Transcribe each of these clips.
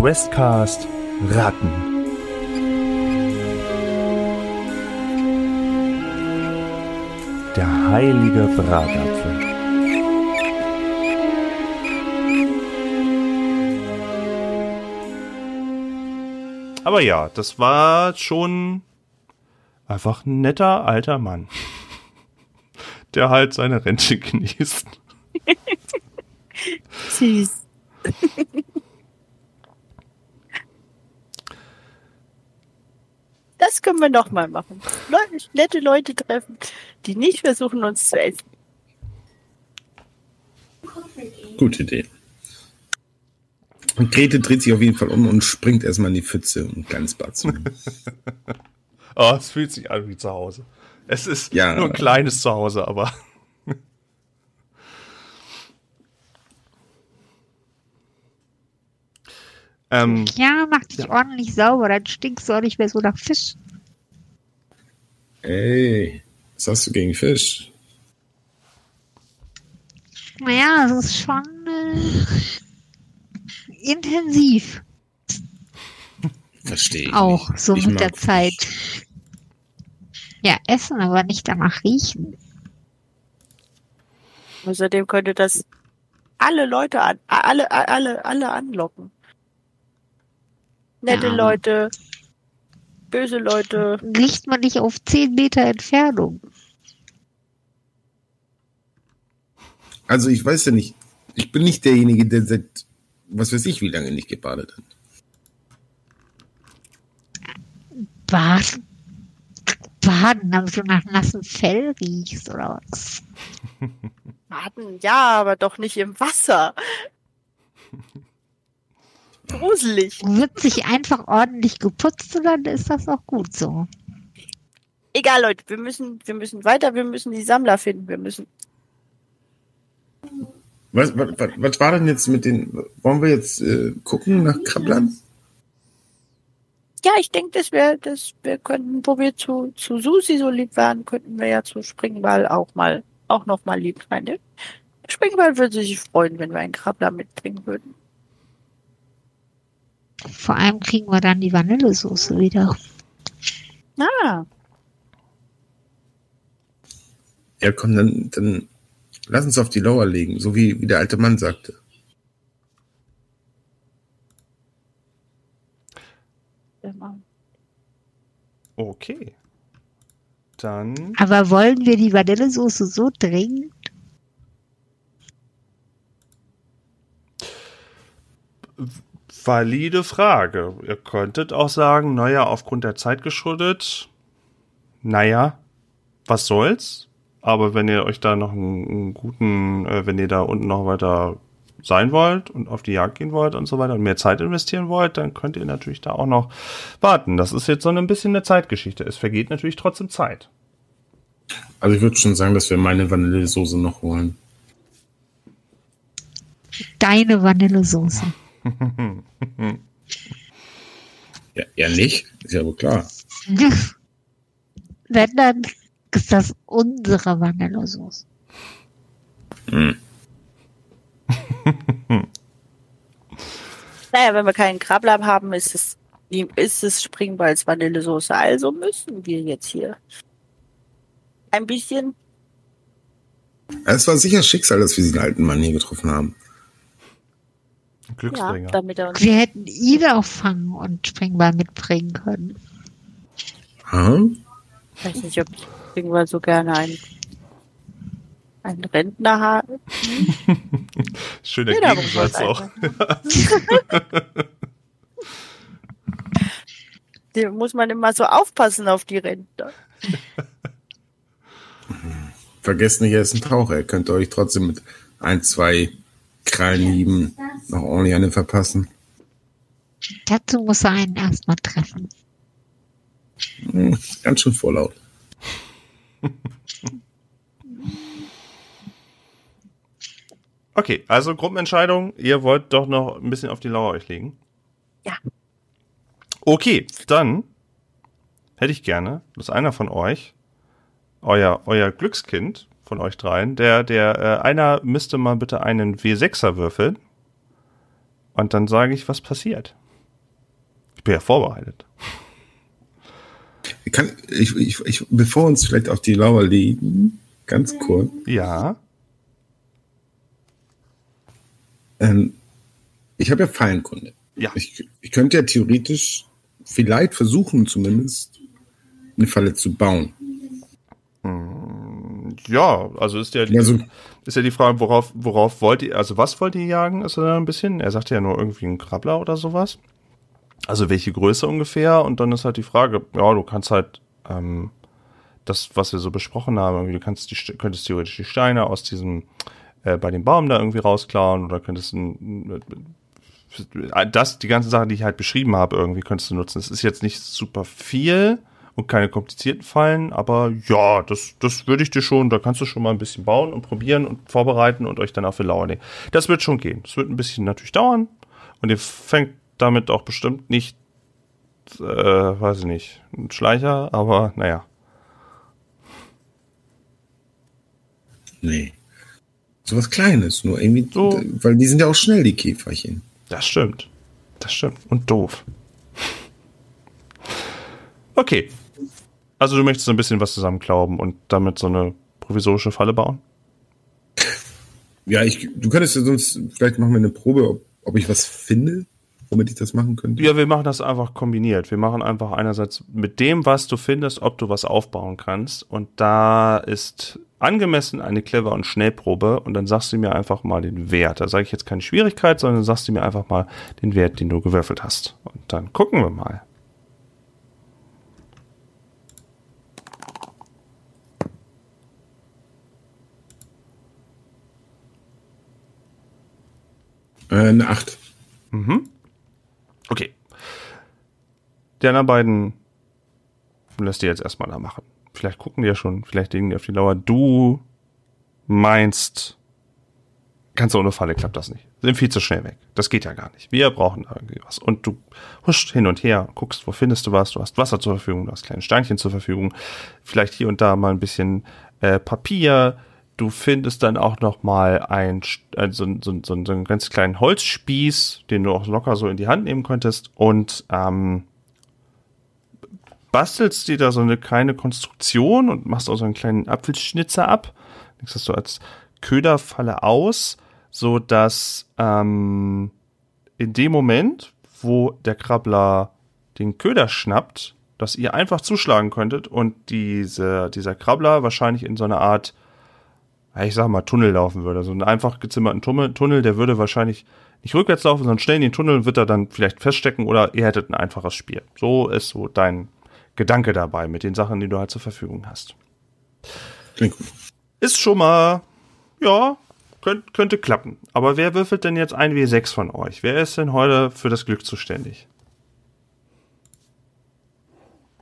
Questcast Ratten. Der heilige Bratapfel. Aber ja, das war schon einfach ein netter alter Mann, der halt seine Rente genießt. Süß. Können wir noch mal machen. Leute, nette Leute treffen, die nicht versuchen, uns zu essen. Gute Idee. Und Grete dreht sich auf jeden Fall um und springt erstmal in die Pfütze und ganz batzen. Oh, es fühlt sich an wie zu Hause. Es ist Ja. nur ein kleines Zuhause, aber. ähm, Ja, mach dich ordentlich sauber, dann stinkst du auch nicht mehr so nach Fisch. Ey, was hast du gegen Fisch? Naja, es ist schon äh, intensiv Verstehe ich. auch, nicht. so Ich mit der mag Zeit. Fisch. Ja, essen, aber nicht danach riechen. Außerdem könnte das alle Leute an, alle, alle, alle anlocken. Nette Ja. Leute, böse Leute. Riecht man nicht auf 10 Meter Entfernung. Also ich weiß ja nicht, ich bin nicht derjenige, der seit was weiß ich wie lange nicht gebadet hat. Baden. Baden, damit du nach nassem Fell riechst oder was? Baden, ja, aber doch nicht im Wasser. Gruselig. Wird sich einfach ordentlich geputzt und dann ist das auch gut so. Egal, Leute, wir müssen, wir müssen weiter, wir müssen die Sammler finden, wir müssen. Was, was, was, was war denn jetzt mit den, wollen wir jetzt äh, gucken nach Krabblern? Ja, ich denke, dass wir, dass wir könnten, wo wir zu, zu Susi so lieb waren, könnten wir ja zu Springball auch mal, auch noch mal lieb sein. Ne? Springball würde sich freuen, wenn wir einen Krabbler mitbringen würden. Vor allem kriegen wir dann die Vanillesoße wieder. Ah, Ja, komm, dann, dann lass uns auf die Lauer legen, so wie, wie der alte Mann sagte. okay. Dann. Aber wollen wir die Vanillesoße so dringend? Valide Frage. Ihr könntet auch sagen, naja, aufgrund der Zeit geschuldet, naja, was soll's? Aber wenn ihr euch da noch einen, einen guten, äh, wenn ihr da unten noch weiter sein wollt und auf die Jagd gehen wollt und so weiter und mehr Zeit investieren wollt, dann könnt ihr natürlich da auch noch warten. Das ist jetzt so ein bisschen eine Zeitgeschichte. Es vergeht natürlich trotzdem Zeit. Also ich würde schon sagen, dass wir meine Vanillesoße noch holen. Deine Vanillesoße. Ja, ja nicht? Ist ja wohl klar. Wenn, dann ist das unsere Vanillesoße. Hm. Naja, wenn wir keinen Krabbler haben, ist es, die- ist es Springballs Vanillesoße. Also müssen wir jetzt hier ein bisschen. Es war sicher Schicksal, dass wir diesen alten Mann hier getroffen haben. Ja, Glücksbringer. damit er uns. Wir hätten ihn auch fangen und Springball mitbringen können. Hm? Ich weiß nicht, ob Springball so gerne einen, einen Rentner hat. Schöner Jeder muss Gegensatz auch. Dem muss man immer so aufpassen auf die Rentner. Vergesst nicht, er ist ein Taucher. Ihr könnt euch trotzdem mit ein, zwei Krallenhieben noch ordentlich eine verpassen. Dazu muss er einen erstmal treffen. Hm, ganz schön vorlaut. Okay, also Gruppenentscheidung. Ihr wollt doch noch ein bisschen auf die Lauer euch legen. Ja. Okay, dann hätte ich gerne, dass einer von euch, euer, euer Glückskind von euch dreien, der, der, äh, einer müsste mal bitte einen W6er würfeln. Und dann sage ich, was passiert. Ich bin ja vorbereitet. Kann, ich, ich, ich, bevor wir uns vielleicht auf die Lauer legen, ganz kurz. Ja. Ähm, ich habe ja Fallenkunde. Ja. Ich, ich könnte ja theoretisch vielleicht versuchen, zumindest eine Falle zu bauen. Ja, also ist ja die, Also, ist ja die Frage, worauf, worauf wollt ihr, also was wollt ihr jagen, ist da ein bisschen. Er sagte ja nur irgendwie ein Krabbler oder sowas. Also welche Größe ungefähr? Und dann ist halt die Frage, ja, du kannst halt ähm, das, was wir so besprochen haben, du kannst die, könntest theoretisch die Steine aus diesem, äh, bei dem Baum da irgendwie rausklauen oder könntest ein, das, die ganzen Sachen, die ich halt beschrieben habe, irgendwie könntest du nutzen. Es ist jetzt nicht super viel und keine komplizierten Fallen, aber ja, das, das würde ich dir schon, da kannst du schon mal ein bisschen bauen und probieren und vorbereiten und euch dann auf die Lauer legen. Das wird schon gehen. Es wird ein bisschen natürlich dauern und ihr fängt damit auch bestimmt nicht, äh, weiß ich nicht, ein Schleicher, aber naja. nee. So was Kleines, nur irgendwie, So. weil die sind ja auch schnell, die Käferchen. Das stimmt. Das stimmt. Und doof. Okay. Also du möchtest so ein bisschen was zusammenklauben und damit so eine provisorische Falle bauen? Ja, ich, du könntest ja sonst, vielleicht machen wir eine Probe, ob, ob ich was finde, womit ich das machen könnte. Ja, wir machen das einfach kombiniert. Wir machen einfach einerseits mit dem, was du findest, ob du was aufbauen kannst. Und da ist angemessen eine clever und Schnellprobe. Und dann sagst du mir einfach mal den Wert. Da sage ich jetzt keine Schwierigkeit, sondern sagst du mir einfach mal den Wert, den du gewürfelt hast. Und dann gucken wir mal. Äh, eine 8. Okay. Die anderen beiden lässt ihr jetzt erstmal da machen. Vielleicht gucken die ja schon, vielleicht legen die auf die Lauer. Du meinst, ganz ohne Falle klappt das nicht. Sind viel zu schnell weg. Das geht ja gar nicht. Wir brauchen da irgendwie was. Und du huscht hin und her, guckst, wo findest du was. Du hast Wasser zur Verfügung, du hast kleine Steinchen zur Verfügung. Vielleicht hier und da mal ein bisschen äh, Papier. Du findest dann auch noch mal ein, St- äh, so, so, so, so einen ganz kleinen Holzspieß, den du auch locker so in die Hand nehmen könntest. Und ähm, bastelst dir da so eine kleine Konstruktion und machst auch so einen kleinen Apfelschnitzer ab. Legst das so als Köderfalle aus, so dass ähm, in dem Moment, wo der Krabbler den Köder schnappt, dass ihr einfach zuschlagen könntet und diese, dieser Krabbler wahrscheinlich in so eine Art, ja, ich sag mal, Tunnel laufen würde. So einen einfach gezimmerten Tunnel, der würde wahrscheinlich nicht rückwärts laufen, sondern schnell in den Tunnel und wird er dann vielleicht feststecken oder ihr hättet ein einfaches Spiel. So ist so dein Gedanke dabei mit den Sachen, die du halt zur Verfügung hast. Klingt gut. Ist schon mal, ja, könnt, könnte klappen. Aber wer würfelt denn jetzt ein W6 von euch? Wer ist denn heute für das Glück zuständig?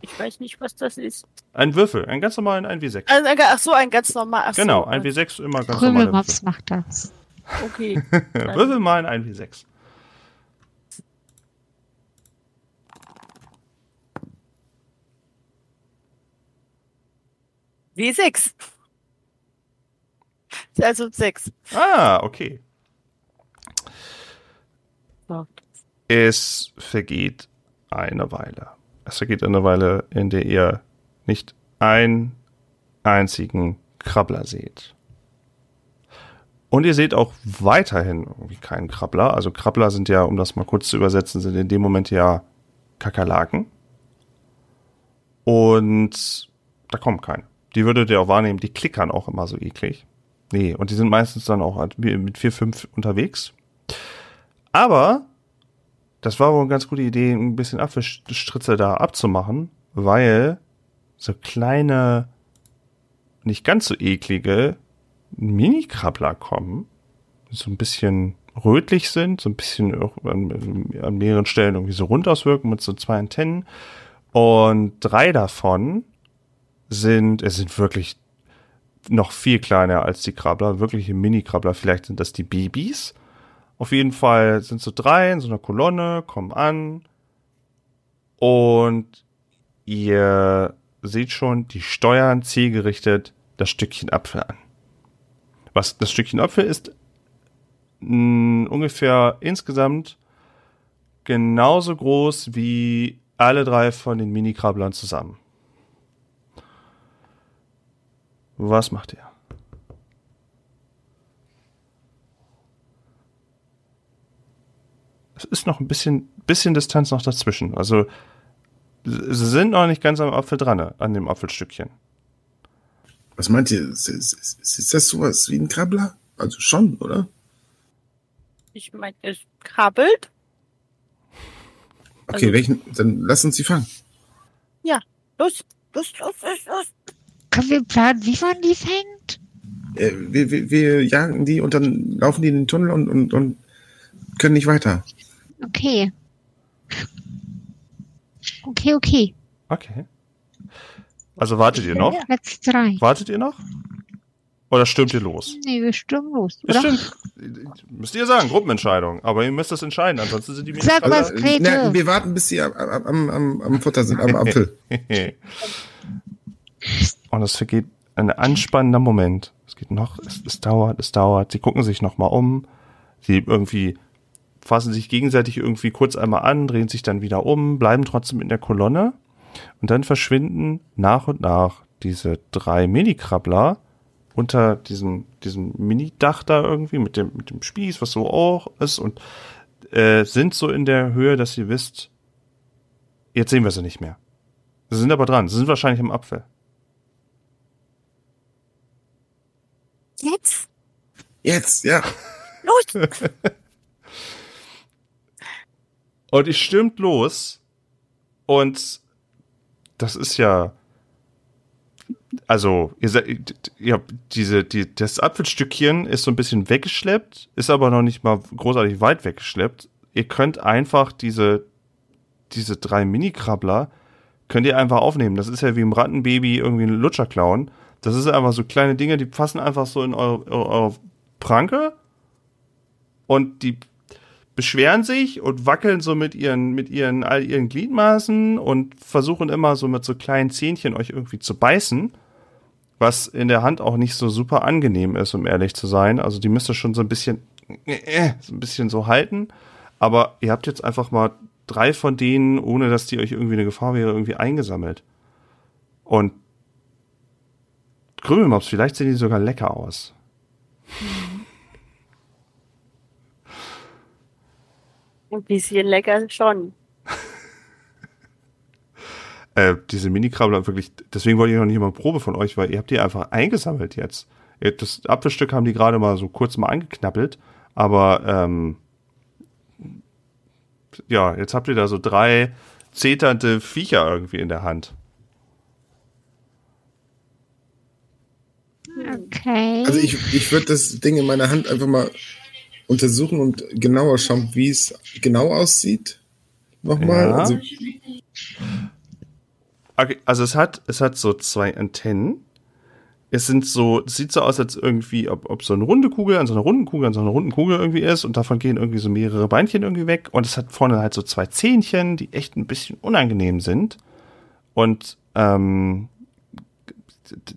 Ich weiß nicht, was das ist. Ein Würfel, einen ganz normalen 1W6. Also, ach so, ein ganz normal. Ach Genau, ein W6 immer ganz normale Krümelmops macht das. Okay. Würfel. Mal ein 1W6. W6. Also 6. Ah, okay. Es vergeht eine Weile. Es vergeht eine Weile, in der ihr nicht einen einzigen Krabbler seht. Und ihr seht auch weiterhin irgendwie keinen Krabbler. Also Krabbler sind ja, um das mal kurz zu übersetzen, sind in dem Moment ja Kakerlaken. Und da kommt kein. Die würdet ihr auch wahrnehmen, die klickern auch immer so eklig. Nee, und die sind meistens dann auch mit vier, fünf unterwegs. Aber das war wohl eine ganz gute Idee, ein bisschen Apfelstritze da abzumachen, weil so kleine, nicht ganz so eklige Mini-Krabbler kommen, so ein bisschen rötlich sind, so ein bisschen an, an mehreren Stellen irgendwie so rund auswirken mit so zwei Antennen. Und drei davon sind, es sind wirklich noch viel kleiner als die Krabbler, wirkliche Mini-Krabbler. Vielleicht sind das die Babys. Auf jeden Fall sind so drei in so einer Kolonne, kommen an und ihr seht schon, die steuern zielgerichtet das Stückchen Apfel an. Was das Stückchen Apfel ist mh, ungefähr insgesamt genauso groß wie alle drei von den Mini-Krabblern zusammen. Was macht ihr? Es ist noch ein bisschen, bisschen Distanz noch dazwischen. Also, sie sind noch nicht ganz am Apfel dran, an dem Apfelstückchen. Was meint ihr? Ist, ist, ist das sowas wie ein Krabbler? Also schon, oder? Ich meine, es krabbelt. Okay, Also- welchen? Dann lass uns sie fangen. Los, los, los, los, los. Können wir planen, wie man die fängt? Äh, wir, wir, wir jagen die und dann laufen die in den Tunnel und, und, und können nicht weiter. Okay. Okay, okay. Okay. Also wartet ihr noch? Platz drei. Wartet ihr noch? Oder stürmt ihr los? Nee, wir stürmen los, oder? stimmt. Müsst ihr sagen, Gruppenentscheidung. Aber ihr müsst das entscheiden, ansonsten sind die Sag Mini- was, Grete. na, wir warten, bis sie am, am, am, am Futter sind, am Apfel. Und es vergeht ein anspannender Moment. Es geht noch, es, es dauert, es dauert. Sie gucken sich noch mal um. Sie irgendwie fassen sich gegenseitig irgendwie kurz einmal an, drehen sich dann wieder um, bleiben trotzdem in der Kolonne. Und dann verschwinden nach und nach diese drei Mini-Krabbler unter diesem, diesem Mini-Dach da irgendwie mit dem, mit dem Spieß, was so auch ist und äh, sind so in der Höhe, dass ihr wisst, jetzt sehen wir sie nicht mehr. Sie sind aber dran. Sie sind wahrscheinlich im Apfel. Jetzt, Jetzt, ja. los. Und ich stürmt los und das ist ja also ihr seid ja diese die das Apfelstückchen ist so ein bisschen weggeschleppt, ist aber noch nicht mal großartig weit weggeschleppt. Ihr könnt einfach diese diese drei Mini-Krabbler könnt ihr einfach aufnehmen. Das ist ja wie im Rattenbaby irgendwie ein Lutscher klauen. Das ist einfach so kleine Dinge, die passen einfach so in eure, eure Pranke und die beschweren sich und wackeln so mit ihren, mit ihren, all ihren Gliedmaßen und versuchen immer so mit so kleinen Zähnchen euch irgendwie zu beißen, was in der Hand auch nicht so super angenehm ist, um ehrlich zu sein. Also die müsst ihr schon so ein bisschen, äh, so ein bisschen so halten. Aber ihr habt jetzt einfach mal drei von denen, ohne dass die euch irgendwie eine Gefahr wäre, irgendwie eingesammelt. Und Krümelmops, vielleicht sehen die sogar lecker aus. Ein bisschen lecker schon. Äh, diese Mini-Krabbler wirklich, deswegen wollte ich noch nicht mal eine Probe von euch, weil ihr habt die einfach eingesammelt jetzt. Das Apfelstück haben die gerade mal so kurz mal angeknappelt, aber ähm, ja, jetzt habt ihr da so drei zeternde Viecher irgendwie in der Hand. Okay. Also ich, ich würde das Ding in meiner Hand einfach mal untersuchen und genauer schauen, wie es genau aussieht. Nochmal. Ja. Also, Okay, also es hat, es hat so zwei Antennen. Es sind so, es sieht so aus, als irgendwie, ob, ob so eine runde Kugel an so einer runden Kugel an so einer runden Kugel irgendwie ist und davon gehen irgendwie so mehrere Beinchen irgendwie weg und es hat vorne halt so zwei Zähnchen, die echt ein bisschen unangenehm sind. Und ähm,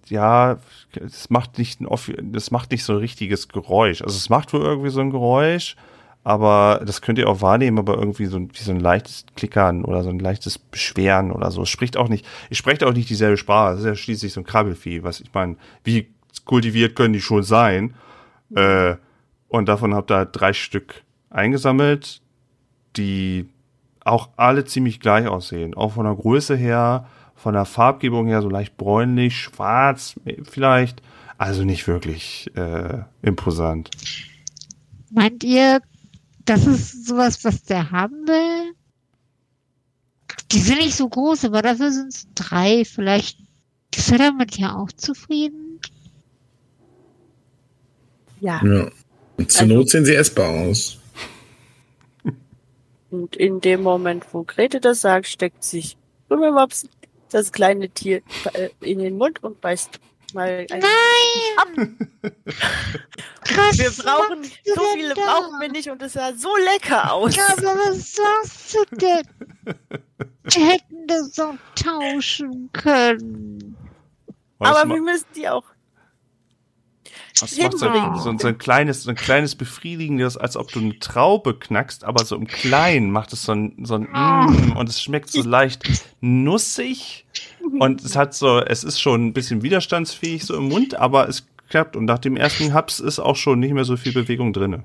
ja, es macht nicht ein das macht nicht so ein richtiges Geräusch. Also es macht wohl irgendwie so ein Geräusch, aber das könnt ihr auch wahrnehmen, aber irgendwie so ein, wie so ein leichtes Klickern oder so ein leichtes Beschweren oder so. Es spricht auch nicht, ich spreche auch nicht dieselbe Sprache. Das ist ja schließlich so ein Krabbelvieh, was ich meine, wie kultiviert können die schon sein? Äh, und davon habt ihr drei Stück eingesammelt, die auch alle ziemlich gleich aussehen. Auch von der Größe her, von der Farbgebung her, so leicht bräunlich, schwarz vielleicht. Also nicht wirklich äh, imposant. Meint ihr, das ist sowas, was der haben will? Die sind nicht so groß, aber dafür sind es drei. Vielleicht ist er damit ja auch zufrieden. Ja. ja. Zur Also- Not sehen sie essbar aus. Und in dem Moment, wo Grete das sagt, steckt sich Krümelmops das kleine Tier äh, in den Mund und beißt mal ein. Nein! Was Wir brauchen, so viele da? brauchen wir nicht und es sah so lecker aus. Ja, aber was sagst du denn? Wir hätten das auch tauschen können. Was Aber wir müssen die auch. Das macht so, so, so ein kleines, so ein kleines befriedigendes, als ob du eine Traube knackst, aber so im Kleinen macht es so ein, so ein mm, und es schmeckt so leicht nussig und es hat so, es ist schon ein bisschen widerstandsfähig so im Mund, aber es klappt und nach dem ersten Haps ist auch schon nicht mehr so viel Bewegung drinne.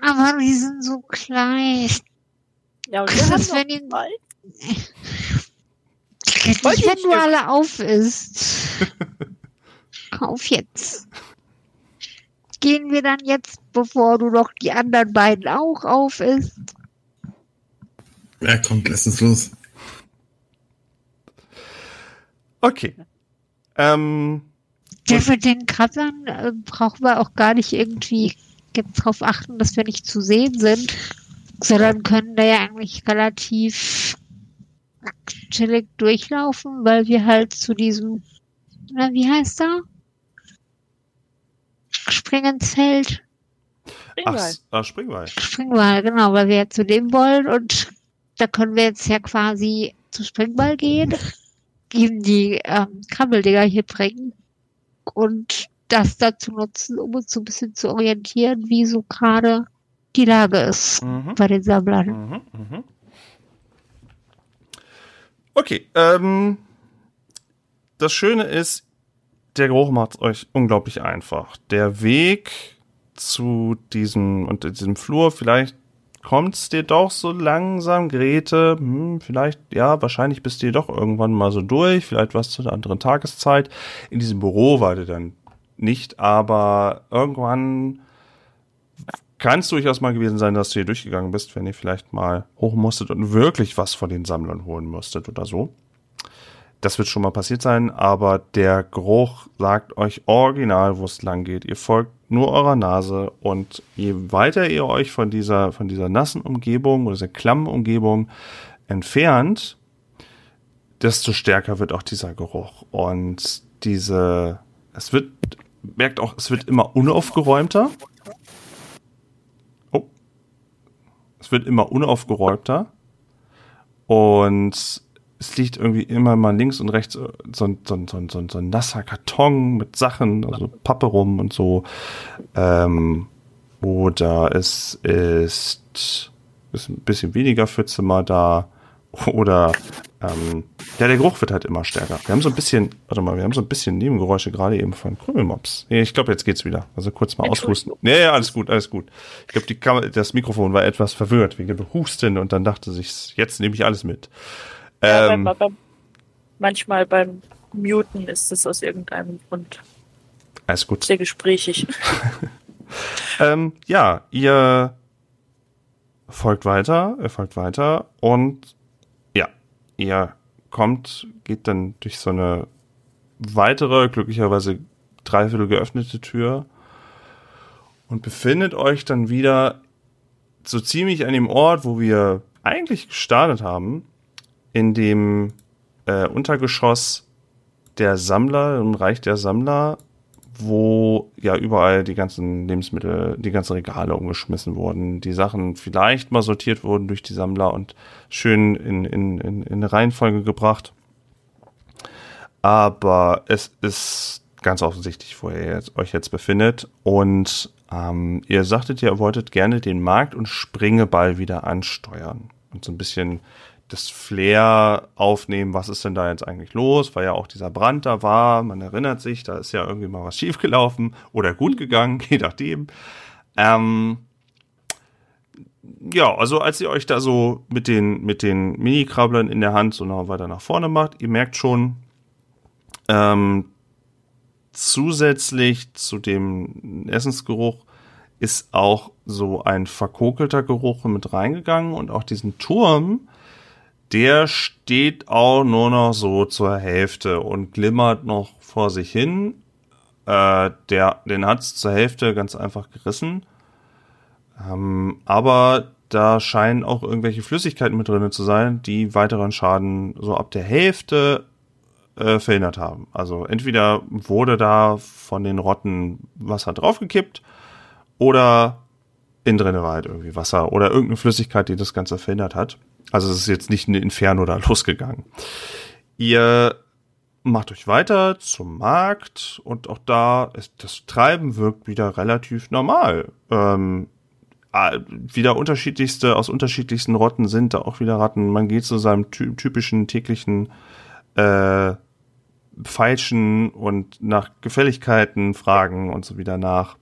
Aber die sind so klein. Ja, und Was ist das, wenn die- ihr wenn du alle auf isst. Auf jetzt. Gehen wir dann jetzt, bevor du noch die anderen beiden auch auf isst? Ja, kommt, lass uns los. Okay. Ähm, Das mit den Krabbern äh, brauchen wir auch gar nicht irgendwie jetzt darauf achten, dass wir nicht zu sehen sind, sondern können da ja eigentlich relativ chillig durchlaufen, weil wir halt zu diesem, na, wie heißt er? Spring ins Feld. ach, Springwall. s- ah, Springwall. Springball, genau, weil wir ja zu dem wollen und da können wir jetzt ja quasi zu Springball gehen, ihm die ähm, Krabbeldinger hier bringen und das dazu nutzen, um uns so ein bisschen zu orientieren, wie so gerade die Lage ist Mhm. bei den Sammlern. Mhm, mhm. Okay, ähm, das Schöne ist, der Geruch macht es euch unglaublich einfach. Der Weg zu diesem und diesem Flur, vielleicht kommt es dir doch so langsam, Grete, hm, vielleicht, ja, wahrscheinlich bist du dir doch irgendwann mal so durch, vielleicht was zu einer anderen Tageszeit. In diesem Büro war der dann nicht, aber irgendwann kann es durchaus mal gewesen sein, dass du hier durchgegangen bist, wenn ihr vielleicht mal hoch musstet und wirklich was von den Sammlern holen musstet oder so. Das wird schon mal passiert sein, aber der Geruch sagt euch original, wo es lang geht. Ihr folgt nur eurer Nase und je weiter ihr euch von dieser, von dieser nassen Umgebung oder dieser klammen Umgebung entfernt, desto stärker wird auch dieser Geruch. Und diese, es wird, merkt auch, es wird immer unaufgeräumter. Oh. Es wird immer unaufgeräumter. Und es liegt irgendwie immer mal links und rechts so ein, so ein, so ein, so ein, so ein nasser Karton mit Sachen, also Pappe rum und so. Ähm, oder es ist, ist ein bisschen weniger Pfützimmer da. Oder ähm, ja, der Geruch wird halt immer stärker. Wir haben so ein bisschen, warte mal, wir haben so ein bisschen Nebengeräusche gerade eben von Krümelmops. Nee, ich glaube, jetzt geht's wieder. Also kurz mal aushusten. Ja, ja, alles gut, alles gut. Ich glaube, das Mikrofon war etwas verwirrt wegen dem Husten und dann dachte sich, jetzt nehme ich alles mit. Ja, Ähm, beim, manchmal beim Muten ist es aus irgendeinem Grund alles gut. sehr gesprächig. Ähm, ja, ihr folgt weiter, ihr folgt weiter und ja, ihr kommt, geht dann durch so eine weitere, glücklicherweise dreiviertel geöffnete Tür und befindet euch dann wieder so ziemlich an dem Ort, wo wir eigentlich gestartet haben, in dem äh, Untergeschoss der Sammler, im Reich der Sammler, wo ja überall die ganzen Lebensmittel, die ganzen Regale umgeschmissen wurden, die Sachen vielleicht mal sortiert wurden durch die Sammler und schön in, in, in, in Reihenfolge gebracht. Aber es ist ganz offensichtlich, wo ihr jetzt, euch jetzt befindet. Und ähm, ihr sagtet, ihr wolltet gerne den Markt und Springeball wieder ansteuern. Und so ein bisschen das Flair aufnehmen, was ist denn da jetzt eigentlich los, weil ja auch dieser Brand da war, man erinnert sich, da ist ja irgendwie mal was schiefgelaufen oder gut gegangen, je nachdem. Ähm, ja, also als ihr euch da so mit den, mit den Mini-Krabblern in der Hand so noch weiter nach vorne macht, ihr merkt schon, ähm, zusätzlich zu dem Essensgeruch ist auch so ein verkokelter Geruch mit reingegangen und auch diesen Turm, der steht auch nur noch so zur Hälfte und glimmert noch vor sich hin. Äh, der, den hat's zur Hälfte ganz einfach gerissen. Ähm, aber da scheinen auch irgendwelche Flüssigkeiten mit drin zu sein, die weiteren Schaden so ab der Hälfte äh, verhindert haben. Also entweder wurde da von den Rotten Wasser draufgekippt oder innen drin war halt irgendwie Wasser oder irgendeine Flüssigkeit, die das Ganze verhindert hat. Also es ist jetzt nicht ein Inferno da losgegangen. Ihr macht euch weiter zum Markt und auch da ist das Treiben wirkt wieder relativ normal. Ähm, ah, wieder unterschiedlichste, aus unterschiedlichsten Rotten sind da auch wieder Ratten. Man geht zu seinem ty typischen täglichen äh, Feilschen und nach Gefälligkeiten fragen und so wieder nach.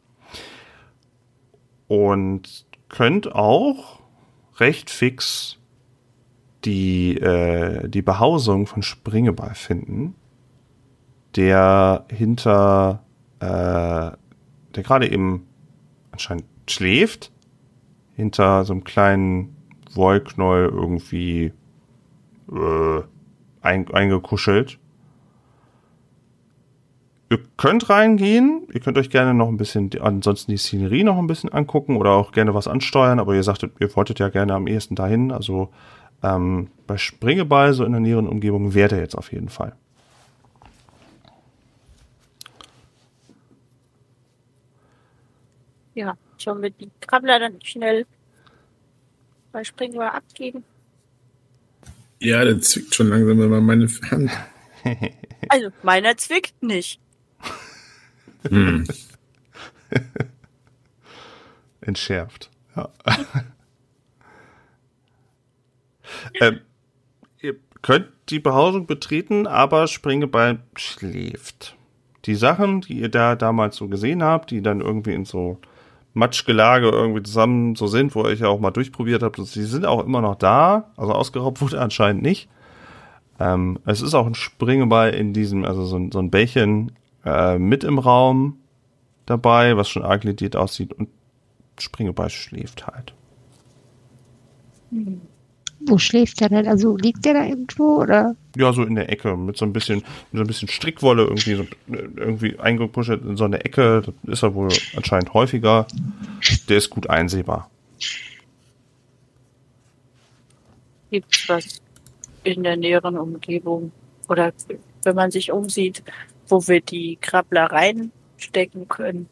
Und könnt auch recht fix die, äh, die Behausung von Springeball finden, der hinter, äh, der gerade eben anscheinend schläft, hinter so einem kleinen Wollknäuel irgendwie äh, ein, eingekuschelt. Ihr könnt reingehen, ihr könnt euch gerne noch ein bisschen, ansonsten die Szenerie noch ein bisschen angucken oder auch gerne was ansteuern, aber ihr sagtet, ihr wolltet ja gerne am ehesten dahin, also ähm, bei Springeball, so in der näheren Umgebung, wäre der jetzt auf jeden Fall. Ja, sollen wir die Krabbler dann schnell bei Springball abgeben? Ja, der zwickt schon langsam immer meine Hand. Also, meiner zwickt nicht. Hm. Entschärft. Ja. ähm, ihr könnt die Behausung betreten, aber Springeball schläft. Die Sachen, die ihr da damals so gesehen habt, die dann irgendwie in so Matschgelage irgendwie zusammen so sind, wo ihr ja auch mal durchprobiert habt, die sind auch immer noch da. Also ausgeraubt wurde anscheinend nicht. Ähm, es ist auch ein Springeball in diesem, also so, ein- so ein Bällchen äh, mit im Raum dabei, was schon arg aussieht und Springeball schläft halt. Wo schläft der denn? Also liegt der da irgendwo oder? Ja, so in der Ecke mit so ein bisschen, mit so ein bisschen Strickwolle irgendwie so, irgendwie eingekuschelt in so eine Ecke. Das ist er wohl anscheinend häufiger. Der ist gut einsehbar. Gibt's was in der näheren Umgebung? Oder wenn man sich umsieht, wo wir die Krabbler reinstecken können?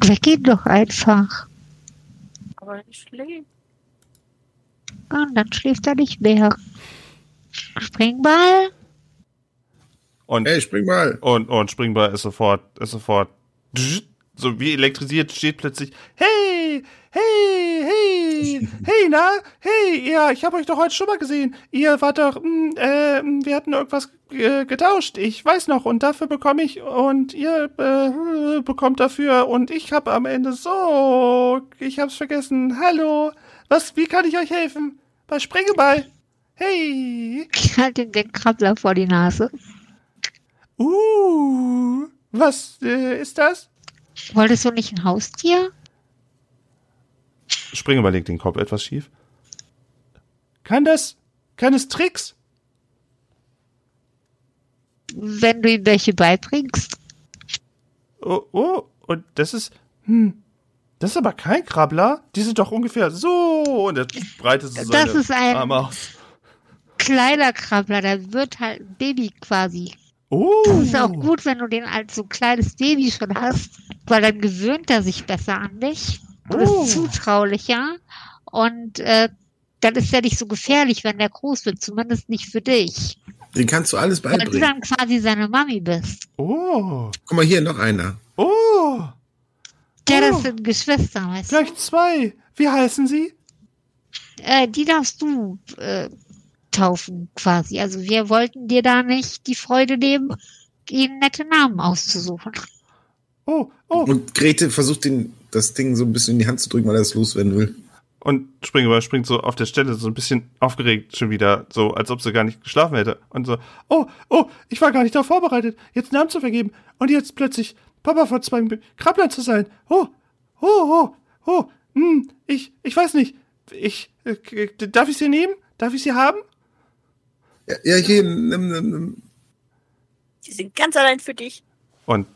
Weggehen doch einfach. Aber ich schläft. Und dann schläft er nicht mehr. Springball? Und, Hey, spring mal. und, und Springball ist sofort, ist sofort, so wie elektrisiert, steht plötzlich, hey, hey, hey, hey, na, hey, ja, ich habe euch doch heute schon mal gesehen. Ihr wart doch, mm, äh, mm, wir hatten irgendwas äh, getauscht, ich weiß noch, und dafür bekomme ich, und ihr äh, bekommt dafür, und ich habe am Ende so, ich hab's vergessen, hallo, was, wie kann ich euch helfen? Bei Springeball. Hey. Ich halte ihm den Krabbler vor die Nase. Uh, was äh, ist das? Wolltest du nicht ein Haustier? Springeball legt den Kopf etwas schief. Kann das, kann es Tricks? Wenn du ihm welche beibringst. Oh, oh, und das ist, hm, das ist aber kein Krabbler. Die sind doch ungefähr so, und er breitet so Das seine ist ein- Arme aus. Kleiner Krabbler, der wird halt ein Baby quasi. Oh. Das ist auch gut, wenn du den als so kleines Baby schon hast, weil dann gewöhnt er sich besser an dich und Oh. ist zutraulicher und äh, dann ist er nicht so gefährlich, wenn der groß wird, zumindest nicht für dich. Den kannst du alles Weil du beibringen. dann quasi seine Mami bist. Oh. Guck mal hier, noch einer. Oh. Ja, Oh. das sind Geschwister, weißt du? Gleich zwei. Wie heißen sie? Äh, die darfst du äh, taufen quasi. Also wir wollten dir da nicht die Freude nehmen, ihnen nette Namen auszusuchen. Oh, oh. Und Grete versucht den, das Ding so ein bisschen in die Hand zu drücken, weil er es loswerden will. Und Springeball springt so auf der Stelle so ein bisschen aufgeregt schon wieder, so als ob sie gar nicht geschlafen hätte. Und so, oh, oh, ich war gar nicht darauf vorbereitet, jetzt Namen zu vergeben. Und jetzt plötzlich Papa von zwei Krabblern zu sein. Oh, oh, oh, oh, hm, ich, ich weiß nicht. Ich, äh, darf ich sie nehmen? Darf ich sie haben? Ja, ja hier, nimm, nimm, nimm. Die sind ganz allein für dich. Und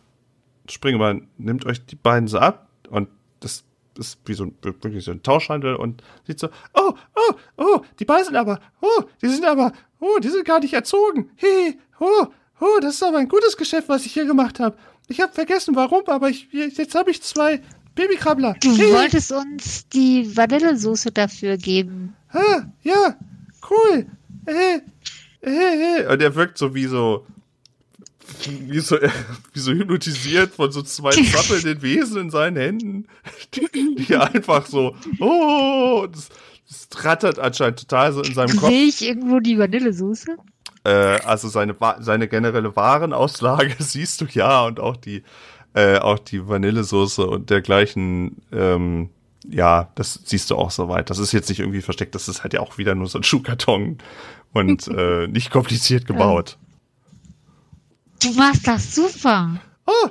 Springeball nimmt euch die beiden so ab und das ist wie so ein, wirklich so ein Tauschhandel und sieht so, oh, oh, oh, die beiden sind aber, oh, die sind aber, oh, die sind gar nicht erzogen. Hey, oh, oh, das ist aber ein gutes Geschäft, was ich hier gemacht habe. Ich habe vergessen, warum, aber ich, jetzt habe ich zwei Babykrabbler. Du Hey, wolltest uns die Vanillesoße dafür geben. ah, ja, cool. Hey, hey, hey. Und er wirkt so wie so, wie so, wie so hypnotisiert von so zwei zappelnden Wesen in seinen Händen, die, die einfach so, oh, das, das rattert anscheinend total so in seinem Kopf. Sehe ich irgendwo die Vanillesoße? Äh, also seine, seine generelle Warenauslage siehst du ja und auch die, äh, auch die Vanillesoße und dergleichen, ähm, ja, das siehst du auch soweit. Das ist jetzt nicht irgendwie versteckt, das ist halt ja auch wieder nur so ein Schuhkarton und äh, nicht kompliziert gebaut. Du machst das super. Oh,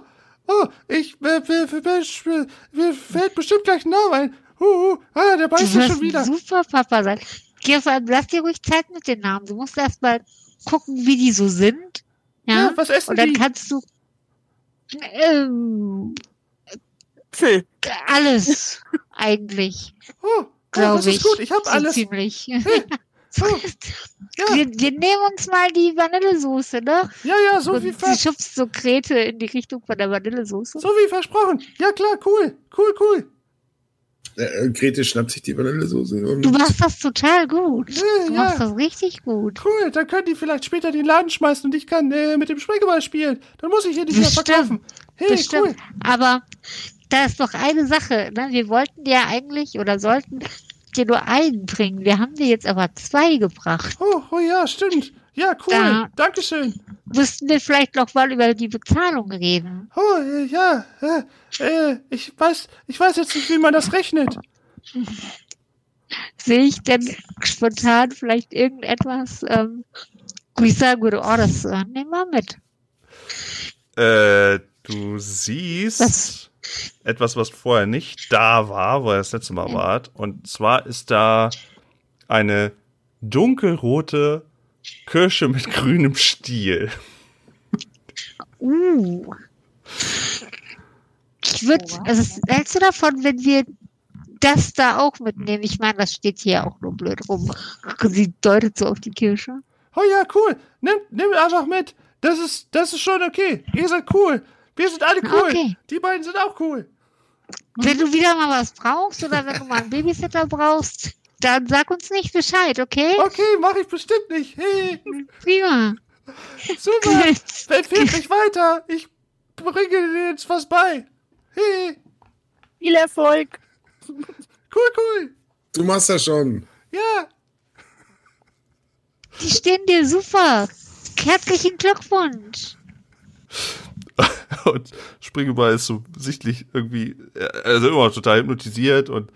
oh, ich, mir, mir, mir, mir fällt bestimmt gleich ein Name ein. Uh, uh, ah, der Du beißt wirst schon wieder. super Papa sein. Lass dir ruhig Zeit mit den Namen. Du musst erst mal gucken, wie die so sind. Ja. Ja, was essen Und dann die? kannst du ähm, Phil. alles eigentlich, Oh, oh glaube das ich. ist gut, ich hab so alles. Ziemlich. Oh, ja, Wir, wir nehmen uns mal die Vanillesoße, ne? ja, ja, so Und wie, sie ver schubst so Grete in die Richtung von der Vanillesoße. so wie versprochen. Ja, klar, cool, cool, cool. Äh, Grete schnappt sich die Vanillesoße Du machst das total gut. Ja, Du ja. machst das richtig gut. Cool, dann können die vielleicht später den Laden schmeißen und ich kann äh, mit dem Springball spielen. Dann muss ich hier nicht mehr verkaufen. Hey, Bestimmt. cool. Aber da ist doch eine Sache. Ne? Wir wollten dir eigentlich oder sollten dir nur einen bringen. Wir haben dir jetzt aber zwei gebracht. Oh, oh ja, stimmt. Ja, cool. Da. Dankeschön. Müssten wir vielleicht noch mal über die Bezahlung reden? Oh, äh, ja, äh, äh, ich weiß, ich weiß jetzt nicht, wie man das rechnet. Sehe ich denn spontan vielleicht irgendetwas, ähm, wo ich sagen würde, oh, das äh, nehmen wir mit. Äh, du siehst Was? etwas, was vorher nicht da war, wo ihr das letzte Mal wart. Und zwar ist da eine dunkelrote Kirsche mit grünem Stiel. Uh. Ich würde, also was hältst du davon, wenn wir das da auch mitnehmen? Ich meine, das steht hier auch nur blöd rum. Sie deutet so auf die Kirsche. Oh ja, cool. Nimm, nimm einfach mit. Das ist, das ist schon okay. Ihr seid cool. Wir sind alle cool. Okay. Die beiden sind auch cool. Wenn du wieder mal was brauchst oder wenn du mal einen Babysitter brauchst, dann sag uns nicht Bescheid, okay? Okay, mache ich bestimmt nicht. Hey, Prima. super. Empfehlt mich weiter. Ich bringe dir jetzt was bei. Hey, Viel Erfolg. cool, cool. du machst das schon. Ja. Die stehen dir super. Herzlichen Glückwunsch. Und Springeball ist so sichtlich irgendwie, äh, also immer total hypnotisiert und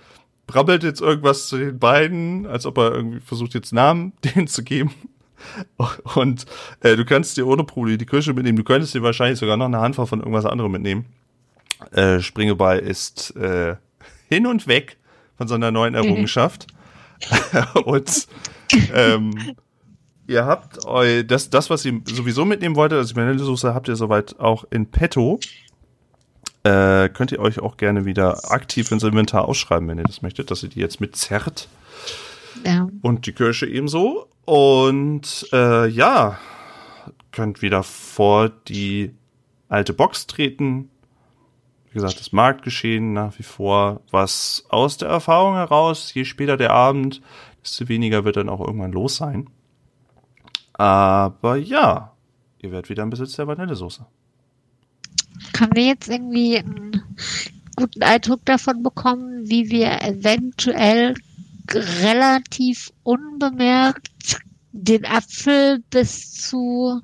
brabbelt jetzt irgendwas zu den beiden, als ob er irgendwie versucht, jetzt Namen denen zu geben. Und äh, du kannst dir ohne Probleme die Kirsche mitnehmen. Du könntest dir wahrscheinlich sogar noch eine Handvoll von irgendwas anderem mitnehmen. Äh, Springeball ist äh, hin und weg von seiner neuen Errungenschaft. und ähm, ihr habt eu, das, das, was ihr sowieso mitnehmen wolltet, also Vanillesoße, habt ihr soweit auch in petto. Äh, könnt ihr euch auch gerne wieder aktiv ins Inventar ausschreiben, wenn ihr das möchtet, dass ihr die jetzt mitzerrt. Ja. Und die Kirsche ebenso. Und äh, ja, könnt wieder vor die alte Box treten. Wie gesagt, das Marktgeschehen nach wie vor, was aus der Erfahrung heraus, je später der Abend, desto weniger wird dann auch irgendwann los sein. Aber ja, ihr werdet wieder im Besitz der Vanillesoße. Können wir jetzt irgendwie einen guten Eindruck davon bekommen, wie wir eventuell relativ unbemerkt den Apfel bis zu,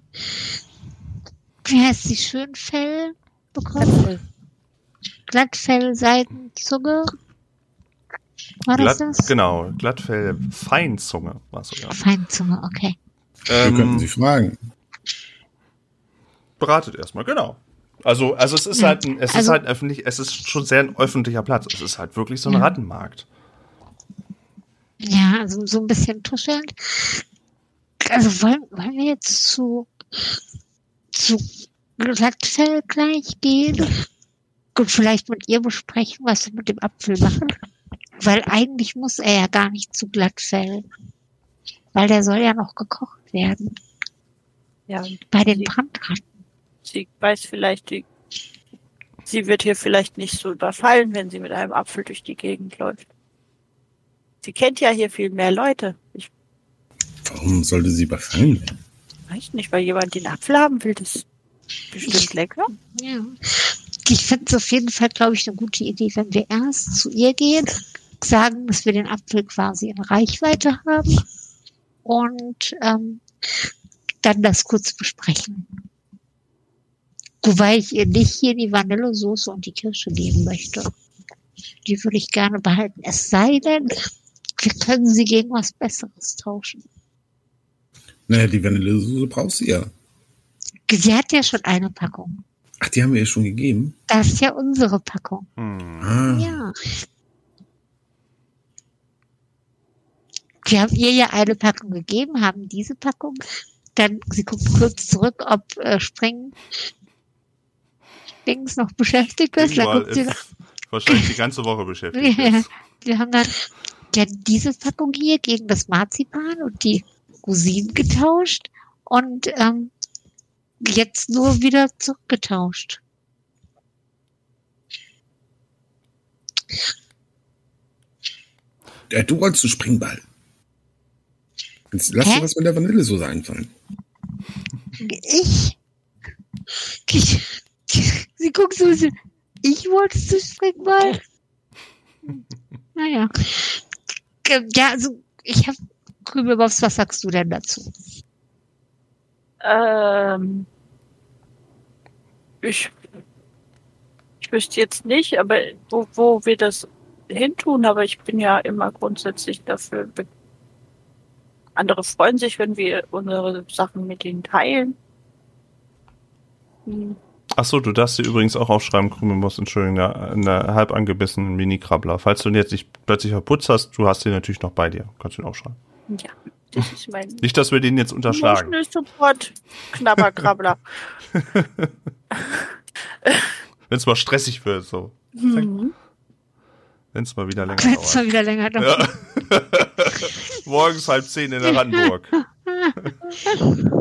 wie heißt die, Schönfell bekommen? Glattfell, Seitenzunge? War das Glatt, das? genau, Glattfell, Feinzunge war es sogar. Feinzunge, okay. Wir könnten Ähm, Sie fragen. beratet erstmal, genau. Also, also es ist halt ein, es ist also- halt öffentlich, es ist schon sehr ein öffentlicher Platz. Es ist halt wirklich so ein Ja. Rattenmarkt. Ja, also so ein bisschen tuschelnd. Also wollen, wollen wir jetzt zu, zu Glattfell gleich gehen und vielleicht mit ihr besprechen, was wir mit dem Apfel machen? Weil eigentlich muss er ja gar nicht zu Glattfell. Weil der soll ja noch gekocht werden. Ja, und Bei den Brandratten. Sie weiß vielleicht, die, sie wird hier vielleicht nicht so überfallen, wenn sie mit einem Apfel durch die Gegend läuft. Sie kennt ja hier viel mehr Leute. Ich Warum sollte sie überfallen werden? weiß nicht, weil jemand den Apfel haben will. Das Bestimmt lecker. Ja. Ich finde es auf jeden Fall, glaube ich, eine gute Idee, wenn wir erst zu ihr gehen, sagen, dass wir den Apfel quasi in Reichweite haben und ähm, dann das kurz besprechen. Wobei ich ihr nicht hier die Vanillesoße und die Kirsche geben möchte. Die würde ich gerne behalten. Es sei denn, wir können sie gegen was Besseres tauschen. Naja, die Vanillesoße brauchst du ja. Sie hat ja schon eine Packung. Ach, die haben wir ja schon gegeben. Das ist ja unsere Packung. Hm. Ah, Ja. Wir haben ihr ja eine Packung gegeben, haben diese Packung. Dann, sie guckt kurz zurück, ob äh, Spring Dings noch beschäftigt ist. Dann guckt sie, ist wahrscheinlich die ganze Woche beschäftigt. Ja. wir haben dann ja, diese Packung hier gegen das Marzipan und die Rosinen getauscht und ähm, jetzt nur wieder zurückgetauscht. ja, du wolltest zu Springball. Jetzt lass Hä? dir was mit der Vanillesoße einfallen. Ich? ich sie guckt so, ein bisschen, ich wollte zu Springball. Naja. Ja, also ich habe Krümelbops, was sagst du denn dazu? Ähm, ich, ich wüsste jetzt nicht, aber wo, wo wir das hintun, aber ich bin ja immer grundsätzlich dafür. Andere freuen sich, wenn wir unsere Sachen mit ihnen teilen. Hm, Ach so, du darfst dir übrigens auch aufschreiben, Krümelmoss, Entschuldigung, der halb angebissenen Mini-Krabbler. Falls du ihn jetzt nicht plötzlich verputzt hast, du hast den natürlich noch bei dir. Kannst du ihn aufschreiben. Ja, das ist mein Nicht, dass wir den jetzt unterschlagen. Support Knabberkrabbler. Wenn es mal stressig wird, so. Mhm. Wenn es mal wieder länger Wenn es mal dauert. wieder länger dauert. Ja. Morgens halb zehn in der Randburg.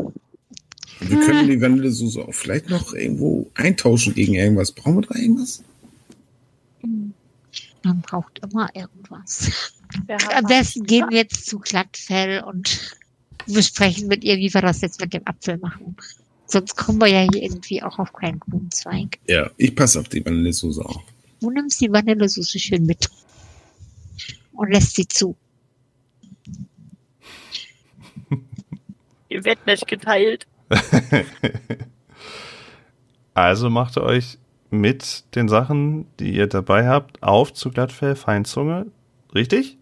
Wir können die Vanillesoße auch vielleicht noch irgendwo eintauschen gegen irgendwas. Brauchen wir da irgendwas? Man braucht immer irgendwas. Am besten gehen wir jetzt zu Glattfell und besprechen mit ihr, wie wir das jetzt mit dem Apfel machen. Sonst kommen wir ja hier irgendwie auch auf keinen grünen Zweig. Ja, ich passe auf die Vanillesoße auf. Du nimmst die Vanillesoße schön mit und lässt sie zu. Ihr werdet nicht geteilt. Also macht ihr euch mit den Sachen, die ihr dabei habt, auf zu Glattfell Feinzunge. Richtig?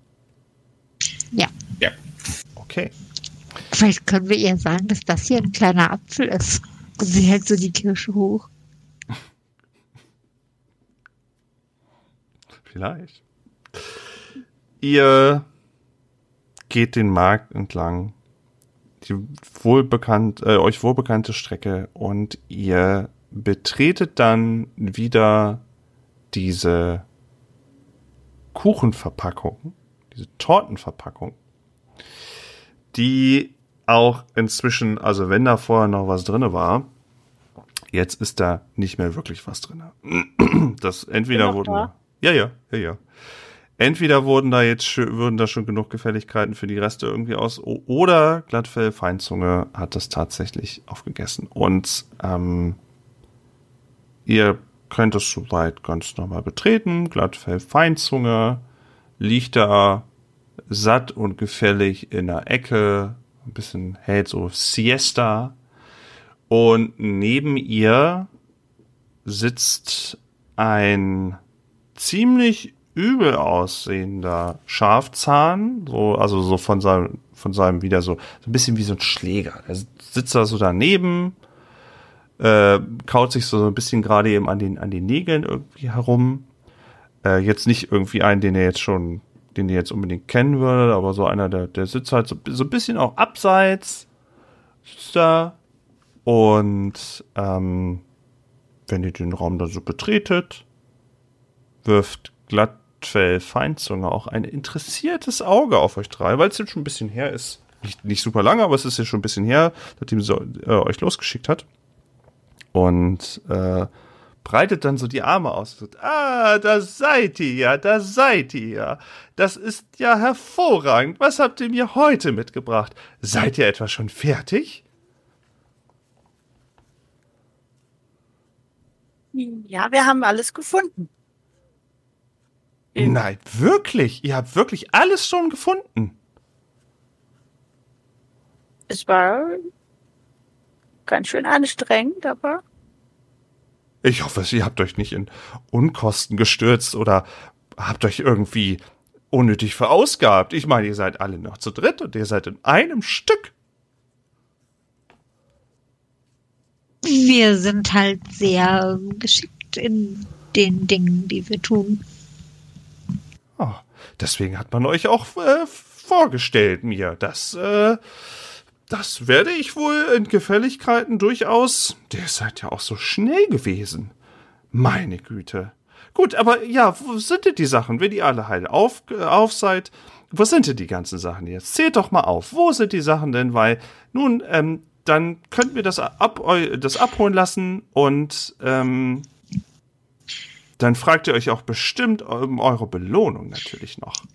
Ja. Ja. Okay. Vielleicht können wir ihr sagen, dass das hier ein kleiner Apfel ist. Und sie hält so die Kirsche hoch. Vielleicht. Ihr geht den Markt entlang, die wohlbekannt, äh, euch wohlbekannte Strecke und ihr betretet dann wieder diese Kuchenverpackung, diese Tortenverpackung, die auch inzwischen, also wenn da vorher noch was drinne war, jetzt ist da nicht mehr wirklich was drinne. Das entweder wurden da? ja, ja, ja, ja. Entweder wurden da jetzt würden da schon genug Gefälligkeiten für die Reste irgendwie aus, oder Glattfell Feinzunge hat das tatsächlich aufgegessen. Und ähm, ihr könnt es soweit ganz normal betreten. Glattfell Feinzunge liegt da satt und gefällig in der Ecke, ein bisschen hält so Siesta. Und neben ihr sitzt ein ziemlich übel aussehender Schafzahn, so, also so von seinem, von seinem wieder so, so ein bisschen wie so ein Schläger. Er sitzt da so daneben, äh, kaut sich so ein bisschen gerade eben an den, an den Nägeln irgendwie herum. Äh, jetzt nicht irgendwie einen, den er jetzt schon, den ihr jetzt unbedingt kennen würdet, aber so einer, der, der sitzt halt so, so ein bisschen auch abseits, sitzt da und ähm, wenn ihr den Raum dann so betretet, wirft Glattfell Feinzunge auch ein interessiertes Auge auf euch drei, weil es jetzt schon ein bisschen her ist. Nicht, nicht super lange, aber es ist ja schon ein bisschen her, nachdem sie äh, euch losgeschickt hat. Und äh, breitet dann so die Arme aus. und ah, da seid ihr ja, da seid ihr ja. Das ist ja hervorragend. Was habt ihr mir heute mitgebracht? Seid ihr etwa schon fertig? Ja, wir haben alles gefunden. Nein, wirklich? Ihr habt wirklich alles schon gefunden? Es war ganz schön anstrengend, aber Ich hoffe, ihr habt euch nicht in Unkosten gestürzt oder habt euch irgendwie unnötig verausgabt. Ich meine, ihr seid alle noch zu dritt und ihr seid in einem Stück. Wir sind halt sehr geschickt in den Dingen, die wir tun. Oh, deswegen hat man euch auch äh, vorgestellt mir. Das, äh, das werde ich wohl in Gefälligkeiten durchaus. Der seid ja auch so schnell gewesen. Meine Güte. Gut, aber ja, wo sind denn die Sachen, wenn ihr alle heil auf, äh, auf seid? Wo sind denn die ganzen Sachen jetzt? Zählt doch mal auf. Wo sind die Sachen denn? Weil, nun, ähm, dann könnten wir das, ab, das abholen lassen und ähm, dann fragt ihr euch auch bestimmt um eure Belohnung natürlich noch.